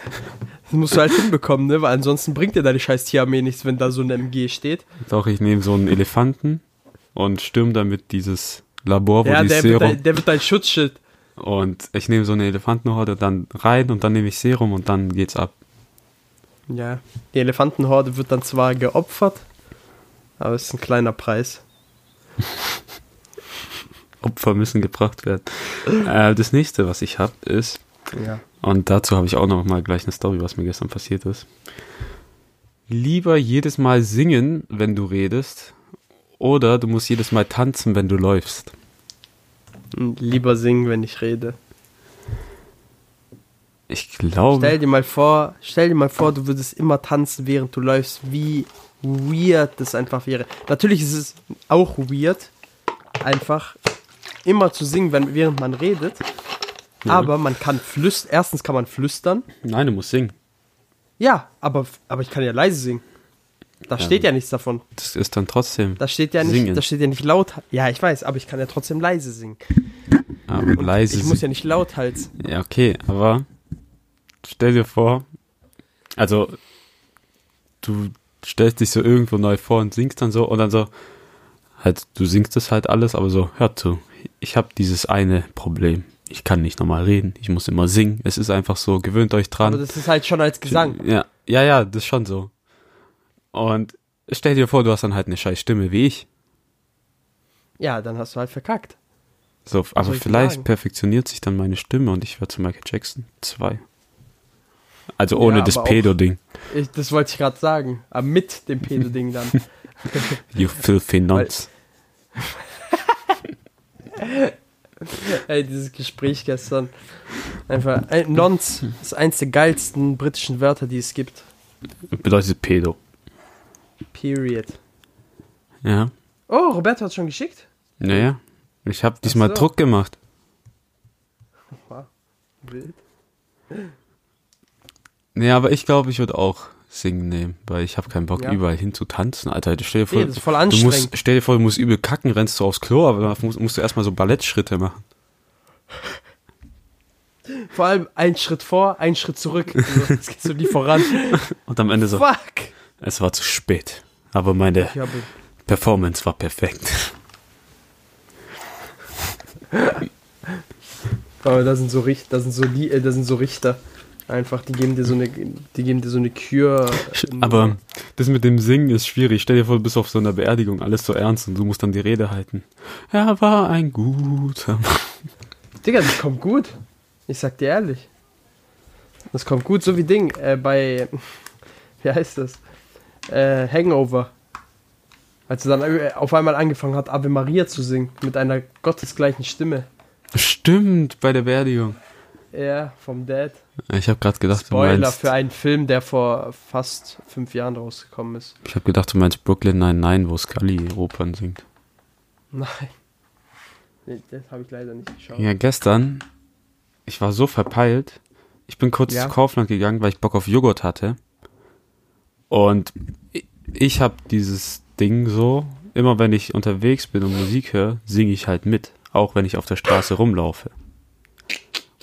musst du halt hinbekommen, ne? Weil ansonsten bringt dir deine scheiß Tierarmee nichts, wenn da so ein MG steht. Doch, ich nehme so einen Elefanten und stürm damit dieses Labor, wo Ja, die der wird, Serum... dein, der wird dein Schutzschild. Und ich nehme so eine Elefantenhorde dann rein und dann nehme ich Serum und dann geht's ab. Ja, die Elefantenhorde wird dann zwar geopfert, aber es ist ein kleiner Preis. Opfer müssen gebracht werden. äh, das nächste, was ich habe, ist, Ja. und dazu habe ich auch noch mal gleich eine Story, was mir gestern passiert ist. Lieber jedes Mal singen, wenn du redest, oder du musst jedes Mal tanzen, wenn du läufst. Lieber singen, wenn ich rede. Ich glaube, Stell dir mal vor, stell dir mal vor, du würdest immer tanzen, während du läufst, wie weird das einfach wäre. Natürlich ist es auch weird, einfach immer zu singen, wenn, während man redet. Ja. Aber man kann flüstern. Erstens kann man flüstern. nein, du musst singen. Ja, aber, aber ich kann ja leise singen. Da Ja. steht ja nichts davon. Das ist dann trotzdem. Da steht ja nicht, Singen. da steht ja nicht laut. Ja, ich weiß, aber ich kann ja trotzdem leise singen. Aber Und leise ich muss ja nicht laut halten. Ja, okay, aber stell dir vor, also du stellst dich so irgendwo neu vor und singst dann so und dann so, halt, du singst das halt alles, aber so, hör zu, ich habe dieses eine Problem. Ich kann nicht normal reden, ich muss immer singen. Es ist einfach so, gewöhnt euch dran. Aber das ist halt schon als Gesang. Ja, ja, ja, das ist schon so. Und stell dir vor, du hast dann halt eine scheiß Stimme wie ich. Ja, dann hast du halt verkackt. So, aber vielleicht sagen? perfektioniert sich dann meine Stimme und ich werde zu Michael Jackson 2. Also ohne Ja, das Pedo-Ding. Ich, das wollte ich gerade sagen. Aber mit dem Pedo-Ding dann. You filthy nuts. Ey, dieses Gespräch gestern. Einfach, äh, Nonce ist eins der geilsten britischen Wörter, die es gibt. Bedeutet Pedo. Period. Ja. Oh, Roberto hat schon geschickt? Naja. Ich habe diesmal so. Druck gemacht. Wild. Nee, aber ich glaube, ich würde auch singen nehmen, weil ich habe keinen Bock, Ja. überall hin zu tanzen. Alter, stell dir vor, Nee, das ist voll du musst, stell dir vor, du musst übel kacken, rennst du aufs Klo, aber musst, musst du erstmal so Ballettschritte machen. Vor allem ein Schritt vor, ein Schritt zurück. Also, es geht so nie voran. Und am Ende so, Fuck. Es war zu spät. Aber meine Performance war perfekt. Aber da sind so Richter, da sind so, äh, da sind so Richter. Einfach, die geben dir so eine, die geben dir so eine Kür. Aber das mit dem Singen ist schwierig. Stell dir vor, du bist auf so einer Beerdigung, alles so ernst und du musst dann die Rede halten. Er war ein guter Mann. Digga, das kommt gut. Ich sag dir ehrlich. Das kommt gut, so wie Ding äh, bei, wie heißt das? Äh, Hangover. Als er dann äh, auf einmal angefangen hat, Ave Maria zu singen, mit einer gottesgleichen Stimme. Stimmt, bei der Beerdigung. Ja, vom Dad. Ich habe gerade gedacht, du Spoiler meinst, für einen Film, der vor fast fünf Jahren rausgekommen ist. ich habe gedacht, du meinst Brooklyn 99, wo Scully Opern singt. Nein. Nee, das habe ich leider nicht geschaut. Ja, gestern, ich war so verpeilt. Ich bin kurz Ja. zu Kaufland gegangen, weil ich Bock auf Joghurt hatte. Und ich, habe dieses Ding so, immer wenn ich unterwegs bin und Musik höre, singe ich halt mit, auch wenn ich auf der Straße rumlaufe.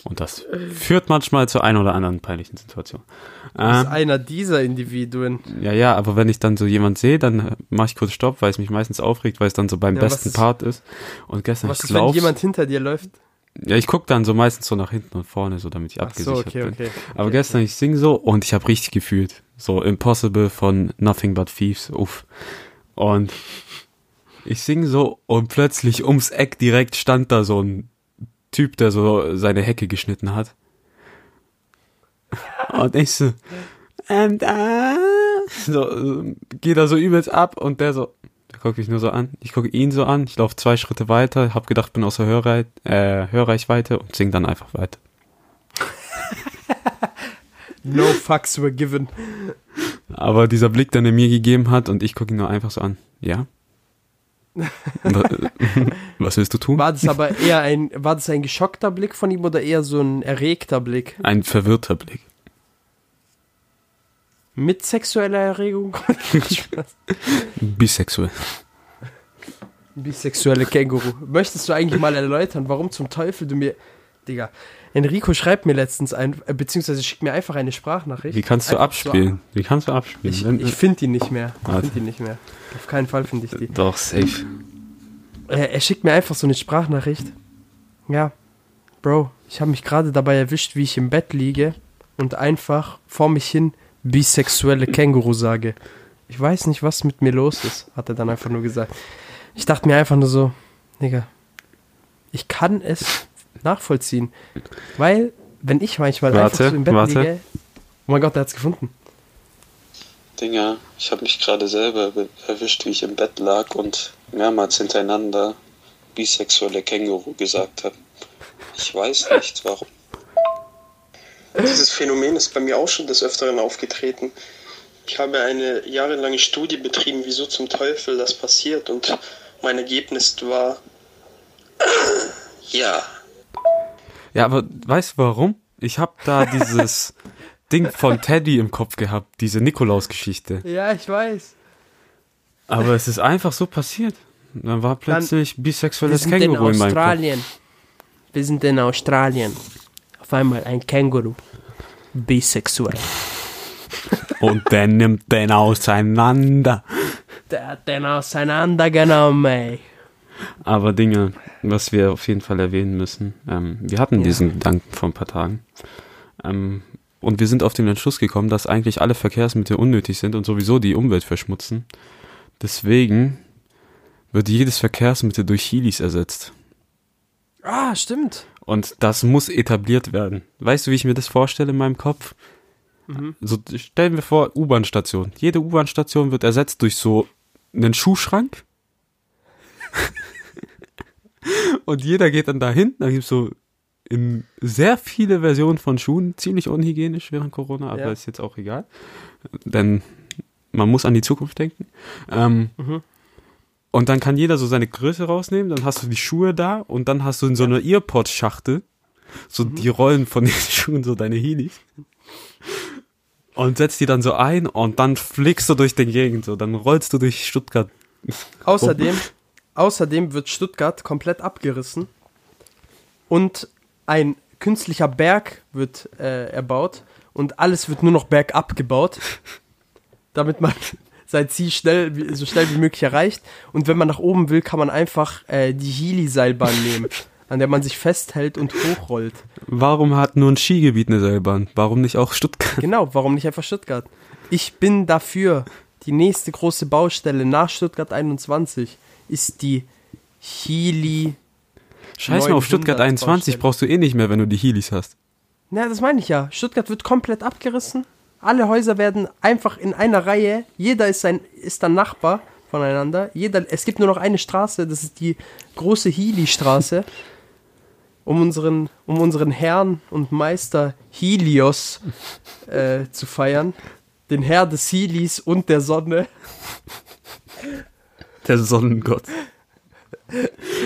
Und das führt manchmal zu einer oder anderen peinlichen Situation. Du bist Ähm, einer dieser Individuen. ja, ja, aber wenn ich dann so jemand sehe, dann mache ich kurz Stopp, weil es mich meistens aufregt, weil es dann so beim Ja, besten ist- Part ist. Und gestern Was ich ist, wenn jemand hinter dir läuft? Ja, ich guck dann so meistens so nach hinten und vorne, so damit ich Ach so, abgesichert okay, bin. okay. Aber okay, gestern, ich sing so und ich habe richtig gefühlt. So Impossible von Nothing But Thieves. Uff. Und ich sing so und plötzlich ums Eck direkt stand da so ein Typ, der so seine Hecke geschnitten hat. Und ich so, and I, so, so geh da so übelst ab und der so, der guckt mich nur so an. Ich gucke ihn so an, ich laufe zwei Schritte weiter, hab gedacht, bin außer Hörrei äh, Hörreichweite und sing dann einfach weiter. No fucks were given. Aber dieser Blick, den er mir gegeben hat, und ich gucke ihn nur einfach so an. Ja? Wa- Was willst du tun? War das aber eher ein, war das ein geschockter Blick von ihm oder eher so ein erregter Blick? Ein verwirrter Blick. Mit sexueller Erregung? Bisexuell. Bisexuelle Känguru. Möchtest du eigentlich mal erläutern, warum zum Teufel du mir. Digga, Enrico schreibt mir letztens ein, äh, beziehungsweise schickt mir einfach eine Sprachnachricht. Wie kannst du abspielen? Wie kannst du abspielen? So, ich ich finde die nicht mehr. Ich finde die nicht mehr. Auf keinen Fall finde ich die. Doch, safe. Er, er schickt mir einfach so eine Sprachnachricht. Ja, Bro, ich habe mich gerade dabei erwischt, wie ich im Bett liege und einfach vor mich hin bisexuelle Känguru sage. Ich weiß nicht, was mit mir los ist, hat er dann einfach nur gesagt. Ich dachte mir einfach nur so, Digga, ich kann es nachvollziehen. Weil, wenn ich manchmal Warte, einfach so im Bett warte. liege. Oh mein Gott, der hat's gefunden. Dinger, ich habe mich gerade selber be- erwischt, wie ich im Bett lag und mehrmals hintereinander bisexuelle Känguru gesagt habe. Ich weiß nicht warum. Dieses Phänomen ist bei mir auch schon des Öfteren aufgetreten. Ich habe eine jahrelange Studie betrieben, wieso zum Teufel das passiert und mein Ergebnis war ja. Ja, aber weißt du warum? Ich habe da dieses Ding von Teddy im Kopf gehabt, diese Nikolaus-Geschichte. Ja, ich weiß. Aber es ist einfach so passiert. Dann war plötzlich Wir bisexuelles sind in Känguru in meinem Kopf. Australien. Wir sind in Australien. Auf einmal ein Känguru. Bisexuell. Und der nimmt den auseinander. Der hat den auseinandergenommen, ey. Aber Dinge, was wir auf jeden Fall erwähnen müssen. Ähm, wir hatten Ja. diesen Gedanken vor ein paar Tagen. Ähm, und wir sind auf den Entschluss gekommen, dass eigentlich alle Verkehrsmittel unnötig sind und sowieso die Umwelt verschmutzen. Deswegen wird jedes Verkehrsmittel durch Heelys ersetzt. Ah, stimmt. Und das muss etabliert werden. Weißt du, wie ich mir das vorstelle in meinem Kopf? So stellen wir vor, U-Bahn-Station. Jede U-Bahn-Station wird ersetzt durch so einen Schuhschrank. Und jeder geht dann dahin. Da gibt's so in sehr viele Versionen von Schuhen, ziemlich unhygienisch während Corona, aber Ja. ist jetzt auch egal. Denn man muss an die Zukunft denken. Ähm, Und dann kann jeder so seine Größe rausnehmen, dann hast du die Schuhe da und dann hast du in so einer Earpod-Schachtel so die Rollen von den Schuhen, so deine Heelys. Und setzt die dann so ein und dann fliegst du durch den Gegend, so, dann rollst du durch Stuttgart. Außerdem, außerdem wird Stuttgart komplett abgerissen und ein künstlicher Berg wird äh, erbaut und alles wird nur noch bergab gebaut, damit man sein Ziel schnell, so schnell wie möglich erreicht. Und wenn man nach oben will, kann man einfach äh, die Healy-Seilbahn nehmen, an der man sich festhält und hochrollt. Warum hat nur ein Skigebiet eine Seilbahn? Warum nicht auch Stuttgart? Genau, warum nicht einfach Stuttgart? Ich bin dafür, die nächste große Baustelle nach Stuttgart 21 ist die Healy. Scheiß mal auf Stuttgart 900 21, Baustelle. brauchst du eh nicht mehr, wenn du die Heelys hast. Na, das meine ich ja. Stuttgart wird komplett abgerissen. Alle Häuser werden einfach in einer Reihe. Jeder ist ein ist dann Nachbar voneinander. Jeder, es gibt nur noch eine Straße. Das ist die große Healy-Straße. um unseren, um unseren Herrn und Meister Helios äh, zu feiern. Den Herr des Helis und der Sonne. Der Sonnengott.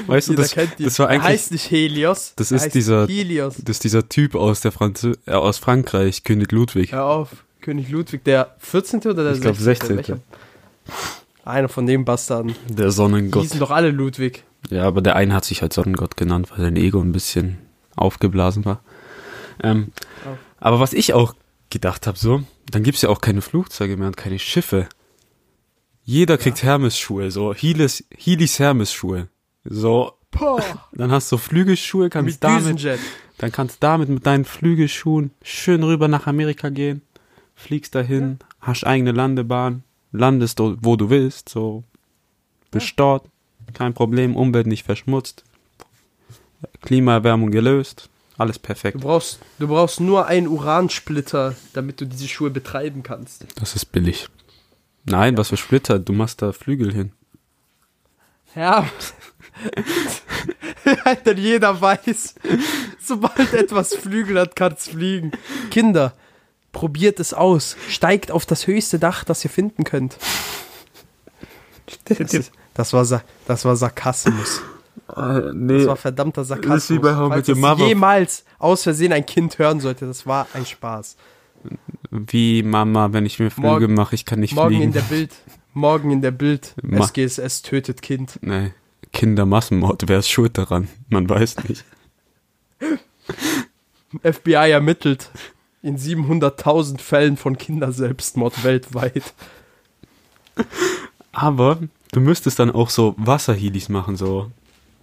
Weißt du, das, das war er eigentlich heißt nicht Helios. Das ist dieser- Helios. das ist dieser Typ aus der Franzö äh, aus Frankreich, König Ludwig. Hör auf. König Ludwig, der 14. oder der Ich glaub, 16.. Welcher? Einer von den Bastarden. Der Die Sonnengott. hießen doch alle Ludwig. Ja, aber der eine hat sich halt Sonnengott genannt, weil sein Ego ein bisschen aufgeblasen war. Ähm, Oh. aber was ich auch gedacht habe, so, dann gibt's ja auch keine Flugzeuge mehr und keine Schiffe. Jeder kriegt Hermes-Schuhe, so Heelis, Heelis Hermes-Schuhe. So, Boah. dann hast du Flügelschuhe, kannst Mit damit, dann kannst du damit mit deinen Flügelschuhen schön rüber nach Amerika gehen, fliegst dahin, hast eigene Landebahn, landest dort, wo du willst, so, bist dort, kein Problem, Umwelt nicht verschmutzt, Klimaerwärmung gelöst, alles Du perfekt. brauchst, du brauchst nur einen Uransplitter, damit du diese Schuhe betreiben kannst. Das ist billig. Nein, was für Splitter, du machst da Flügel hin. Ja. Denn jeder weiß, sobald etwas Flügel hat, kann es fliegen. Kinder, probiert es aus. Steigt auf das höchste Dach, das ihr finden könnt. Das, ist, das, war, das war Sarkasmus. nee, Das war verdammter Sarkasmus. Das ist wie bei How Falls das Mother. jemals aus Versehen ein Kind hören sollte, das war ein Spaß. wie Mama, wenn ich mir Flüge Morgen- mache, ich kann nicht Morgen fliegen. in der Bild. Morgen in der Bild. Ma- SGSS tötet Kind. nee, Kindermassenmord, wer ist schuld daran? Man weiß nicht. FBI ermittelt in 700.000 Fällen von Kinderselbstmord weltweit. Aber du müsstest dann auch so Wasserheelys machen, so,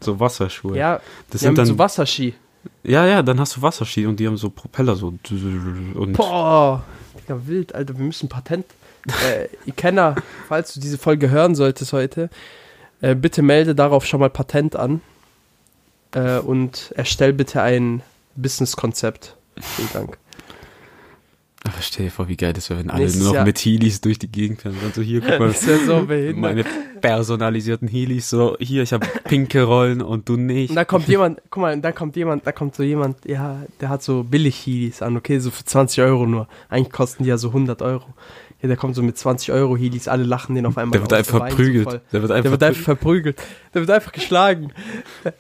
so Wasserschuhe. Ja, das sind dann, so Wasserski. ja, ja, dann hast du Wasserski und die haben so Propeller so und Boah, ja wild, Alter, wir müssen Patent. äh, Ikenna, falls du diese Folge hören solltest heute, äh, bitte melde darauf schon mal Patent an äh, und erstell bitte ein Businesskonzept. Vielen Dank. Aber stell dir vor, wie geil das wäre, wenn alle Nächstes nur noch Jahr- mit Heelys durch die Gegend fahren. Dann so, hier, guck mal, Das wäre so behindert. meine personalisierten Heelys, so, hier, ich habe pinke Rollen und du nicht. Und da kommt jemand, guck mal, und da kommt jemand, da kommt so jemand, ja, der hat so billig Heelys an, okay, so für 20 Euro nur. Eigentlich kosten die ja so 100 Euro. Ja, der kommt so mit 20 Euro Heelys, alle lachen den auf einmal Der wird aus, einfach weint so verprügelt. voll. der wird Der einfach, wird einfach verprügelt. Der wird einfach geschlagen.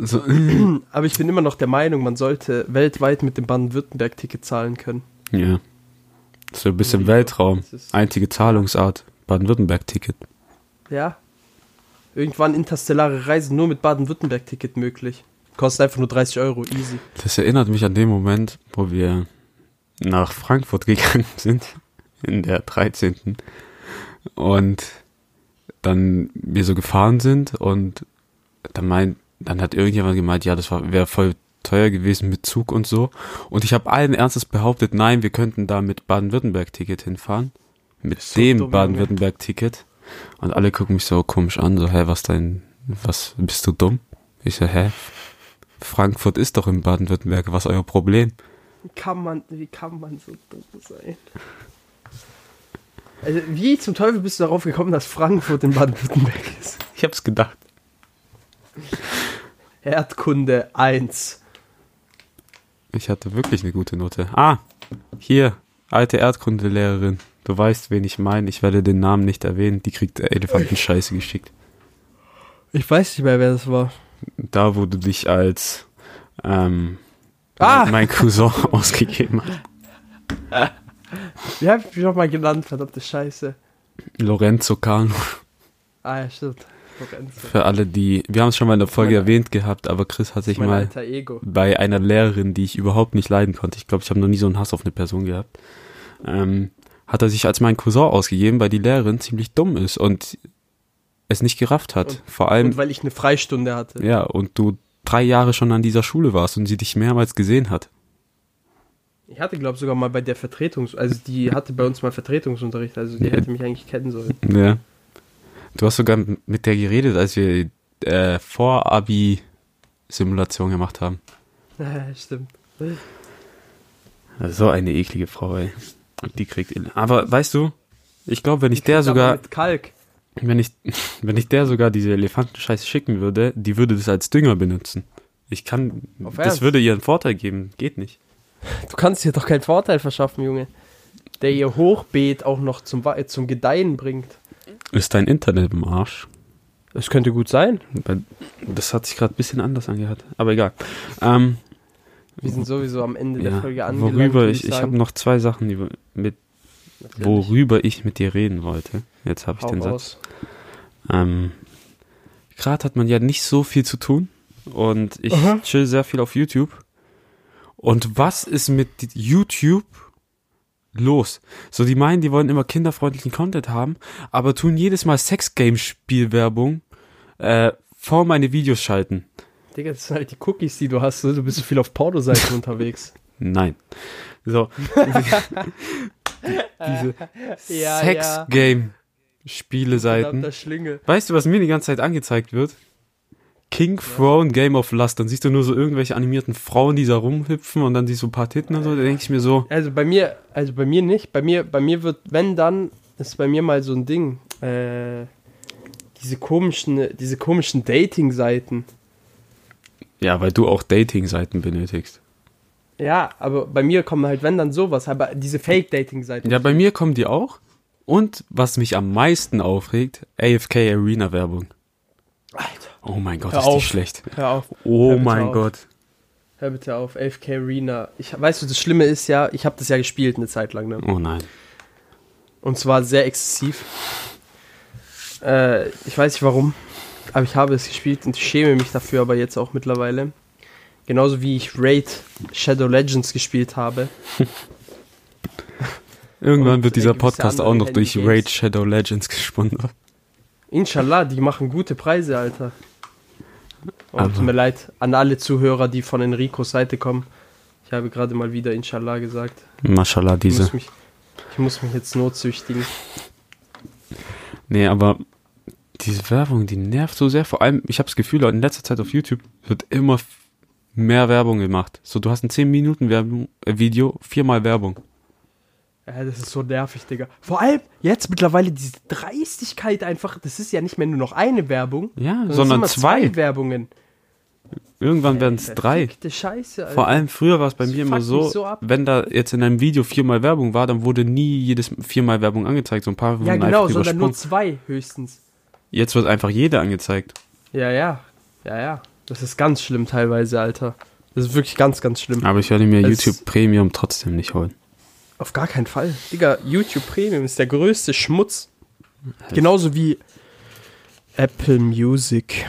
so, Aber ich bin immer noch der Meinung, man sollte weltweit mit dem Baden-Württemberg-Ticket zahlen können. ja. So ein bisschen Weltraum. Das ist- Einzige Zahlungsart. Baden-Württemberg-Ticket. Ja. Irgendwann interstellare Reisen nur mit Baden-Württemberg-Ticket möglich. Kostet einfach nur 30 Euro, easy. Das erinnert mich an den Moment, wo wir nach Frankfurt gegangen sind, in der 13. Und dann wir so gefahren sind und dann meint, dann hat irgendjemand gemeint, ja, das wäre voll teuer gewesen mit Zug und so. Und ich habe allen Ernstes behauptet, nein, wir könnten da mit Baden-Württemberg-Ticket hinfahren. Mit so dem Baden-Württemberg-Ticket. Und alle gucken mich so komisch an, so, hä, was dein, was, bist du dumm? Ich so, hä? Frankfurt ist doch in Baden-Württemberg, was ist euer Problem? Wie kann man, wie kann man so dumm sein? Also, wie zum Teufel bist du darauf gekommen, dass Frankfurt in Baden-Württemberg ist? Ich hab's gedacht. Erdkunde 1. Ich hatte wirklich eine gute Note. Ah, hier, alte Erdkundelehrerin. Du weißt, wen ich meine. Ich werde den Namen nicht erwähnen. Die kriegt Elefantenscheiße geschickt. Ich weiß nicht mehr, wer das war. Da, wo du dich als ähm, Ah! mein, Cousin ausgegeben hast. Wie hab ich mich nochmal genannt, verdammte Scheiße. Lorenzo Cano. Ah, ja, stimmt. Für alle, die. Wir haben es schon mal in der Folge erwähnt gehabt, aber Chris hat sich Mein mal bei einer Lehrerin, die ich überhaupt nicht leiden konnte, ich glaube, ich habe noch nie so einen Hass auf eine Person gehabt, ähm, hat er sich als mein Cousin ausgegeben, weil die Lehrerin ziemlich dumm ist und es nicht gerafft hat. Und- Vor allem, Und weil ich eine Freistunde hatte. ja, und du drei Jahre schon an dieser Schule warst und sie dich mehrmals gesehen hat. Ich hatte, glaube sogar mal bei der Vertretungs... Also, die hatte bei uns mal Vertretungsunterricht. Also, die Ja. hätte mich eigentlich kennen sollen. Ja. Du hast sogar mit der geredet, als wir äh, vor Abi Simulation gemacht haben. Ja, stimmt. So eine eklige Frau, ey. Und die kriegt. Ele- Aber weißt du, ich glaube, wenn ich der sogar, Mit Kalk. wenn ich, wenn ich der sogar diese Elefantenscheiße schicken würde, die würde das als Dünger benutzen. Ich kann, Auf das Ernst? würde ihr einen Vorteil geben. Geht nicht. Du kannst dir doch keinen Vorteil verschaffen, Junge. Der ihr Hochbeet auch noch zum, zum Gedeihen bringt. Ist dein Internet im Arsch? Das könnte gut sein. Das hat sich gerade ein bisschen anders angehört. Aber egal. Ähm, Wir sind sowieso am Ende der ja, Folge angelangt. worüber ich, ich habe noch zwei Sachen, die, mit, Natürlich. worüber ich mit dir reden wollte. Jetzt habe ich Hau den Satz. Ähm, Gerade hat man ja nicht so viel zu tun und ich Aha. chill sehr viel auf YouTube. Und was ist mit YouTube los? So, die meinen, die wollen immer kinderfreundlichen Content haben, aber tun jedes Mal Sex-Game-Spielwerbung äh, vor meine Videos schalten. Digga, das sind halt die Cookies, die du hast. ne? Du bist so viel auf Pornoseiten unterwegs. Nein. So. Diese Ja, Sex-Game-Spieleseiten. Weißt du, was mir die ganze Zeit angezeigt wird? King Throne Game of Lust. Dann siehst du nur so irgendwelche animierten Frauen, die da rumhüpfen und dann siehst du ein paar Titten und so. Da denke ich mir so, Also bei mir, also bei mir nicht. Bei mir, bei mir wird, wenn dann, ist bei mir mal so ein Ding. Äh, diese komischen, diese komischen Dating-Seiten. ja, weil du auch Dating-Seiten benötigst. Ja, aber bei mir kommen halt, wenn dann sowas, aber diese Fake-Dating-Seiten. Ja, bei mir kommen die auch. Und was mich am meisten aufregt, AFK Arena Werbung. Alter, Oh mein Gott, Hör ist die auf. schlecht. hör auf. Oh Hör mein auf. Gott. Hör bitte auf, 11K Arena. Ich, weißt du, das Schlimme ist ja, ich habe das ja gespielt eine Zeit lang, ne? Oh nein. Und zwar sehr exzessiv. Äh, ich weiß nicht warum, aber ich habe es gespielt und ich schäme mich dafür aber jetzt auch mittlerweile. Genauso wie ich Raid Shadow Legends gespielt habe. Irgendwann Und wird dieser Podcast auch noch durch. Raid Shadow Legends gesponsert. Inshallah, die machen gute Preise, Alter. Aber- tut mir leid an alle Zuhörer, die von Enricos Seite kommen. Ich habe gerade mal wieder Inshallah gesagt. Mashallah, Ich diese. muss mich, ich muss mich jetzt notzüchtigen. Nee, aber diese Werbung, die nervt so sehr. Vor allem, ich habe das Gefühl, in letzter Zeit auf YouTube wird immer mehr Werbung gemacht. So, du hast ein 10 Minuten Werbung, äh, Video, viermal Werbung. Ja, das ist so nervig, Digga. Vor allem jetzt mittlerweile diese Dreistigkeit einfach, das ist ja nicht mehr nur noch eine Werbung, Ja, sondern immer zwei. Werbungen. Irgendwann werden es drei. Scheiße, Alter. Vor allem früher war es bei Das mir immer so, so wenn da jetzt in einem Video viermal Werbung war, dann wurde nie jedes viermal Werbung angezeigt. So ein paar Ja, genau, sondern nur zwei höchstens. Jetzt wird einfach jede angezeigt. Ja, ja. Ja, ja. Das ist ganz schlimm teilweise, Alter. Das ist wirklich ganz, ganz schlimm. Aber ich werde mir Es- YouTube Premium trotzdem nicht holen. Auf gar keinen Fall. Digga, YouTube Premium ist der größte Schmutz. Genauso wie Apple Music.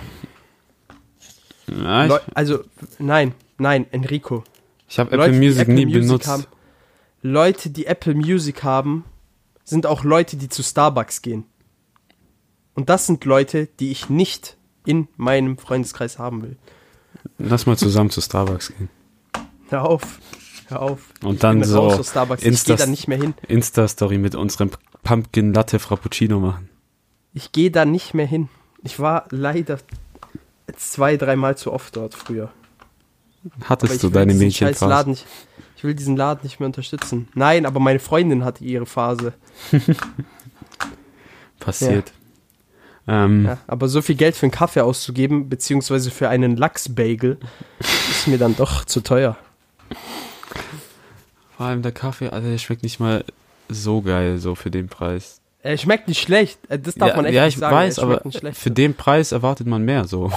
Ich Leu also, nein, nein, Enrico. ich habe Apple Music Apple nie Music benutzt. Haben, Leute, die Apple Music haben, sind auch Leute, die zu Starbucks gehen. Und das sind Leute, die ich nicht in meinem Freundeskreis haben will. Lass mal zusammen zu Starbucks gehen. Hör auf. Hör auf. Und dann so raus Instas- da nicht mehr hin. Insta-Story mit unserem Pumpkin Latte Frappuccino machen. Ich gehe da nicht mehr hin. Ich war leider zwei, dreimal zu oft dort früher. Hattest du deine Mädchenphase? Nicht. Ich will diesen Laden nicht mehr unterstützen. Nein, aber meine Freundin hatte ihre Phase. Passiert. Ähm, Ja, aber so viel Geld für einen Kaffee auszugeben, beziehungsweise für einen Lachsbagel, ist mir dann doch zu teuer. Vor allem der Kaffee, Alter, der schmeckt nicht mal so geil, so für den Preis. Er schmeckt nicht schlecht. Äh, Das darf ja, man echt ja, nicht ich sagen. weiß, er schmeckt aber für den Preis erwartet man mehr, so.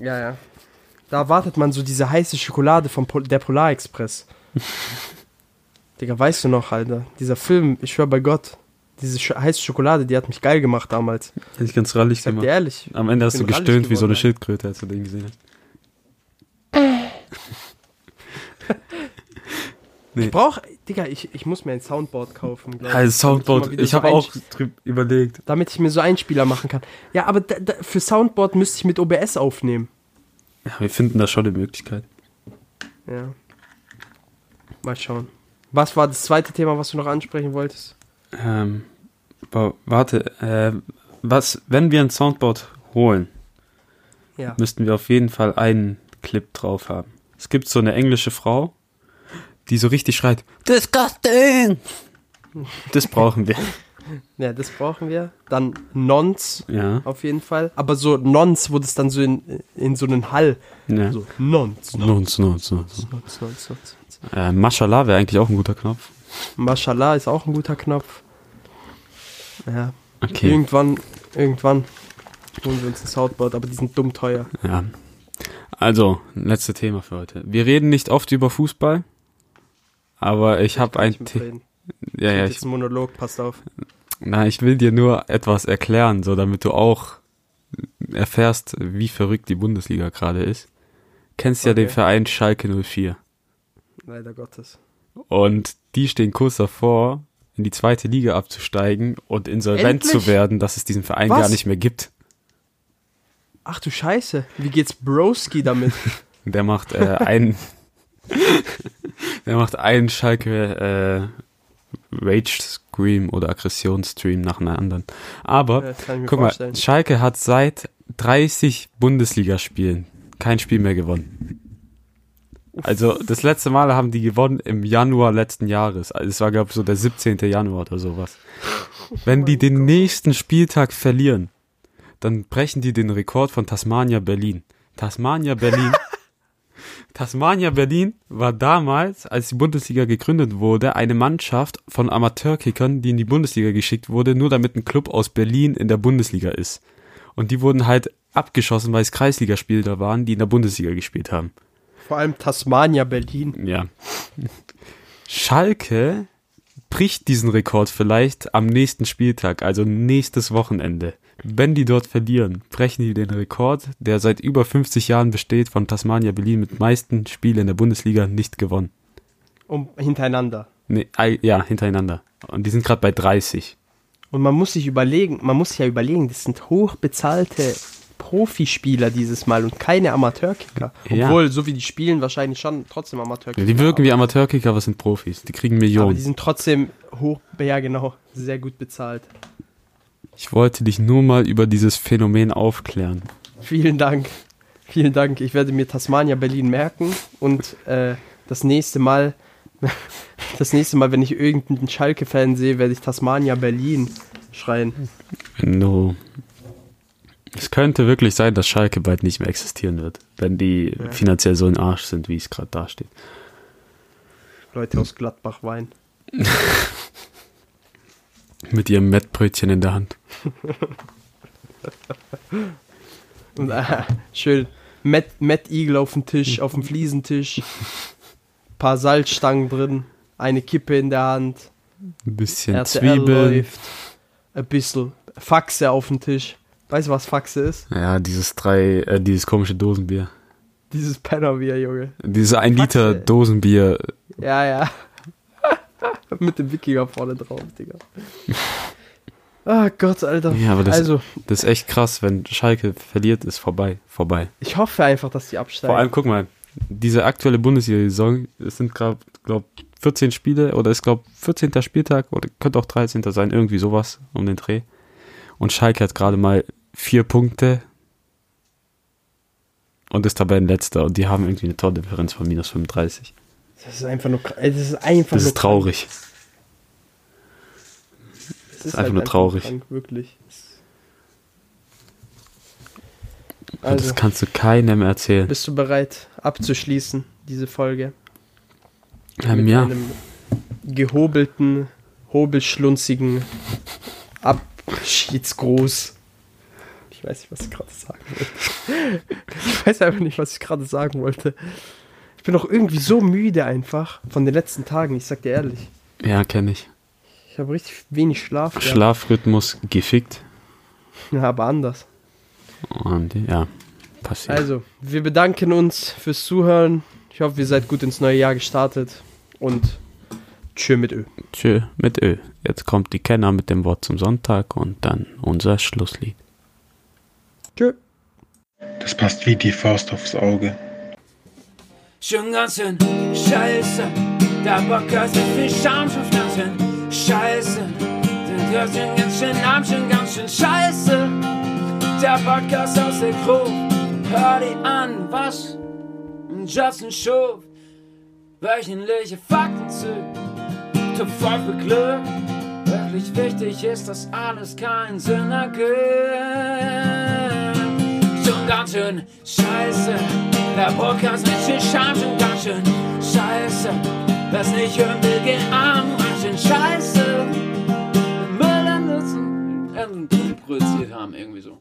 Ja, ja. Da erwartet man so diese heiße Schokolade von Pol der Polarexpress. Digga, weißt du noch, Alter? Dieser Film, ich schwör bei Gott. Diese Sch heiße Schokolade, die hat mich geil gemacht damals. Hätte ich ganz rallig Ich sag dir gemacht. ehrlich. Am Ende hast ich du gestöhnt wie so eine geworden, Schildkröte, als du den gesehen hast. Ich brauch, Digga, ich, ich muss mir ein Soundboard kaufen. glaub ich, Also Soundboard, ich so habe ein- auch überlegt. Damit ich mir so Einspieler machen kann. Ja, aber da, da, für Soundboard müsste ich mit OBS aufnehmen. Ja, wir finden da schon eine Möglichkeit. Ja. Mal schauen. Was war das zweite Thema, was du noch ansprechen wolltest? Ähm, wa- warte, äh, was, wenn wir ein Soundboard holen, Ja. müssten wir auf jeden Fall einen Clip drauf haben. Es gibt so eine englische Frau, die so richtig schreit, Disgusting! Das brauchen wir. Ja, das brauchen wir. Dann Nons Ja. auf jeden Fall. Aber so Nons, wo das dann so in, in so einen Hall. ja. So Nons, Nons, Nons, nons, nons. Nons, Nons, Nons. Äh, Mashallah wäre eigentlich auch ein guter Knopf. Mashallah ist auch ein guter Knopf. Ja. Okay. Irgendwann, irgendwann holen wir uns ein Soundboard, aber die sind dumm teuer. Ja. Also, letzte Thema für heute. Wir reden nicht oft über Fußball, aber ich habe ein nicht The mitreden. ja, ja, ich, ist ein Monolog, passt auf. na, ich will dir nur etwas erklären, so damit du auch erfährst, wie verrückt die Bundesliga gerade ist. Kennst ja Okay. den Verein Schalke 04 Leider Gottes. und die stehen kurz davor, in die zweite Liga abzusteigen und insolvent Endlich? zu werden, dass es diesen Verein Was? gar nicht mehr gibt. Ach du Scheiße, wie geht's Broski damit? Der macht äh, einen, der macht einen Schalke äh, Rage Scream oder Aggressionsstream nach einer anderen. Aber Ja, guck mal, vorstellen. Schalke hat seit 30 Bundesligaspielen kein Spiel mehr gewonnen. Also das letzte Mal haben die gewonnen im Januar letzten Jahres. Also es war glaube ich so der 17. Januar oder sowas. Wenn die den nächsten Spieltag verlieren, dann brechen die den Rekord von Tasmania Berlin. Tasmania Berlin. Tasmania Berlin war damals, als die Bundesliga gegründet wurde, eine Mannschaft von Amateurkickern, die in die Bundesliga geschickt wurde, nur damit ein Club aus Berlin in der Bundesliga ist. Und die wurden halt abgeschossen, weil es Kreisligaspieler waren, die in der Bundesliga gespielt haben. Vor allem Tasmania, Berlin. Ja. Schalke bricht diesen Rekord vielleicht am nächsten Spieltag, also nächstes Wochenende. Wenn die dort verlieren, brechen die den Rekord, der seit über 50 Jahren besteht, von Tasmania Berlin mit meisten Spielen in der Bundesliga nicht gewonnen. Um, hintereinander. Nee, ja, hintereinander. Und die sind gerade bei 30. Und man muss sich überlegen, man muss sich ja überlegen, das sind hochbezahlte Profispieler dieses Mal und keine Amateurkicker. Ja. Obwohl, so wie die spielen, wahrscheinlich schon trotzdem Ja, Amateurkicker. die wirken wie Amateurkicker, aber sind Profis. Die kriegen aber die Millionen. sind trotzdem hoch, ja genau, sehr gut bezahlt. Ich wollte dich nur mal über dieses Phänomen aufklären. Vielen Dank. Vielen Dank. Ich werde mir Tasmania Berlin merken und äh, das nächste Mal, das nächste Mal, wenn ich irgendeinen Schalke-Fan sehe, werde ich Tasmania Berlin schreien. Du. Es könnte wirklich sein, dass Schalke bald nicht mehr existieren wird, wenn die Ja. finanziell so ein Arsch sind, wie es gerade dasteht. Leute aus Gladbach weinen. Mit ihrem Mettbrötchen in der Hand. Und äh, schön Matt, Matt Eagle auf dem Tisch, auf dem Fliesentisch. Paar Salzstangen drin, eine Kippe in der Hand, Ein bisschen RTL Zwiebeln. läuft, ein bisschen Faxe auf dem Tisch. Weißt du, was Faxe ist? Ja, dieses drei, äh, dieses komische Dosenbier. Dieses Pennerbier, Junge. Dieses ein Liter Faxe. Dosenbier. Ja, ja. Mit dem Wikinger vorne drauf, Digga. Ah Gott, Alter. Ja, aber das, also, das ist echt krass, wenn Schalke verliert, ist vorbei. Vorbei. ich hoffe einfach, dass die absteigen. Vor allem, guck mal, diese aktuelle Bundesliga-Saison, es sind gerade, glaub, 14 Spiele oder ist, glaub, 14. Spieltag oder könnte auch 13. sein, irgendwie sowas um den Dreh. Und Schalke hat gerade mal vier Punkte und ist Tabellenletzter und die haben irgendwie eine Tordifferenz von minus 35. das ist einfach nur, das ist einfach Das ist traurig. Das ist einfach nur traurig. krank, wirklich. Also, das kannst du keinem erzählen. bist du bereit abzuschließen, diese Folge? Ähm, mit ja, einem gehobelten, hobelschlunzigen Abschiedsgruß. Ich weiß nicht, was ich gerade sagen wollte. Ich weiß einfach nicht, was ich gerade sagen wollte. Ich bin doch irgendwie so müde einfach von den letzten Tagen, ich sag dir ehrlich. ja, kenne ich. Ich habe richtig wenig Schlaf. gehabt. Schlafrhythmus gefickt. Ja, aber anders. Und ja, passiert. Also, wir bedanken uns fürs Zuhören. Ich hoffe, ihr seid gut ins neue Jahr gestartet. Und tschö mit Ö. Tschö mit Ö. Jetzt kommt die Kenner mit dem Wort zum Sonntag und dann unser Schlusslied. Tschö. Das passt wie die Faust aufs Auge. Schon ganz schön scheiße, der Bock so viel Scham, schon ganz schön scheiße. Den hört schon ganz schön arm, schon ganz schön scheiße. Der Podcast aus der Crew, hör dir an, was? Justin Schuf. Wöchentliche Fakten zu, voll für Glück. Wirklich wichtig ist, dass alles keinen Sinn ergibt schon ganz schön scheiße. Der Podcast mit viel Scham schon ganz schön scheiße. Wer's nicht hören will, gehen arm, ganz schön scheiße. Müll an Nutzen. Irgendwie produziert haben, irgendwie so.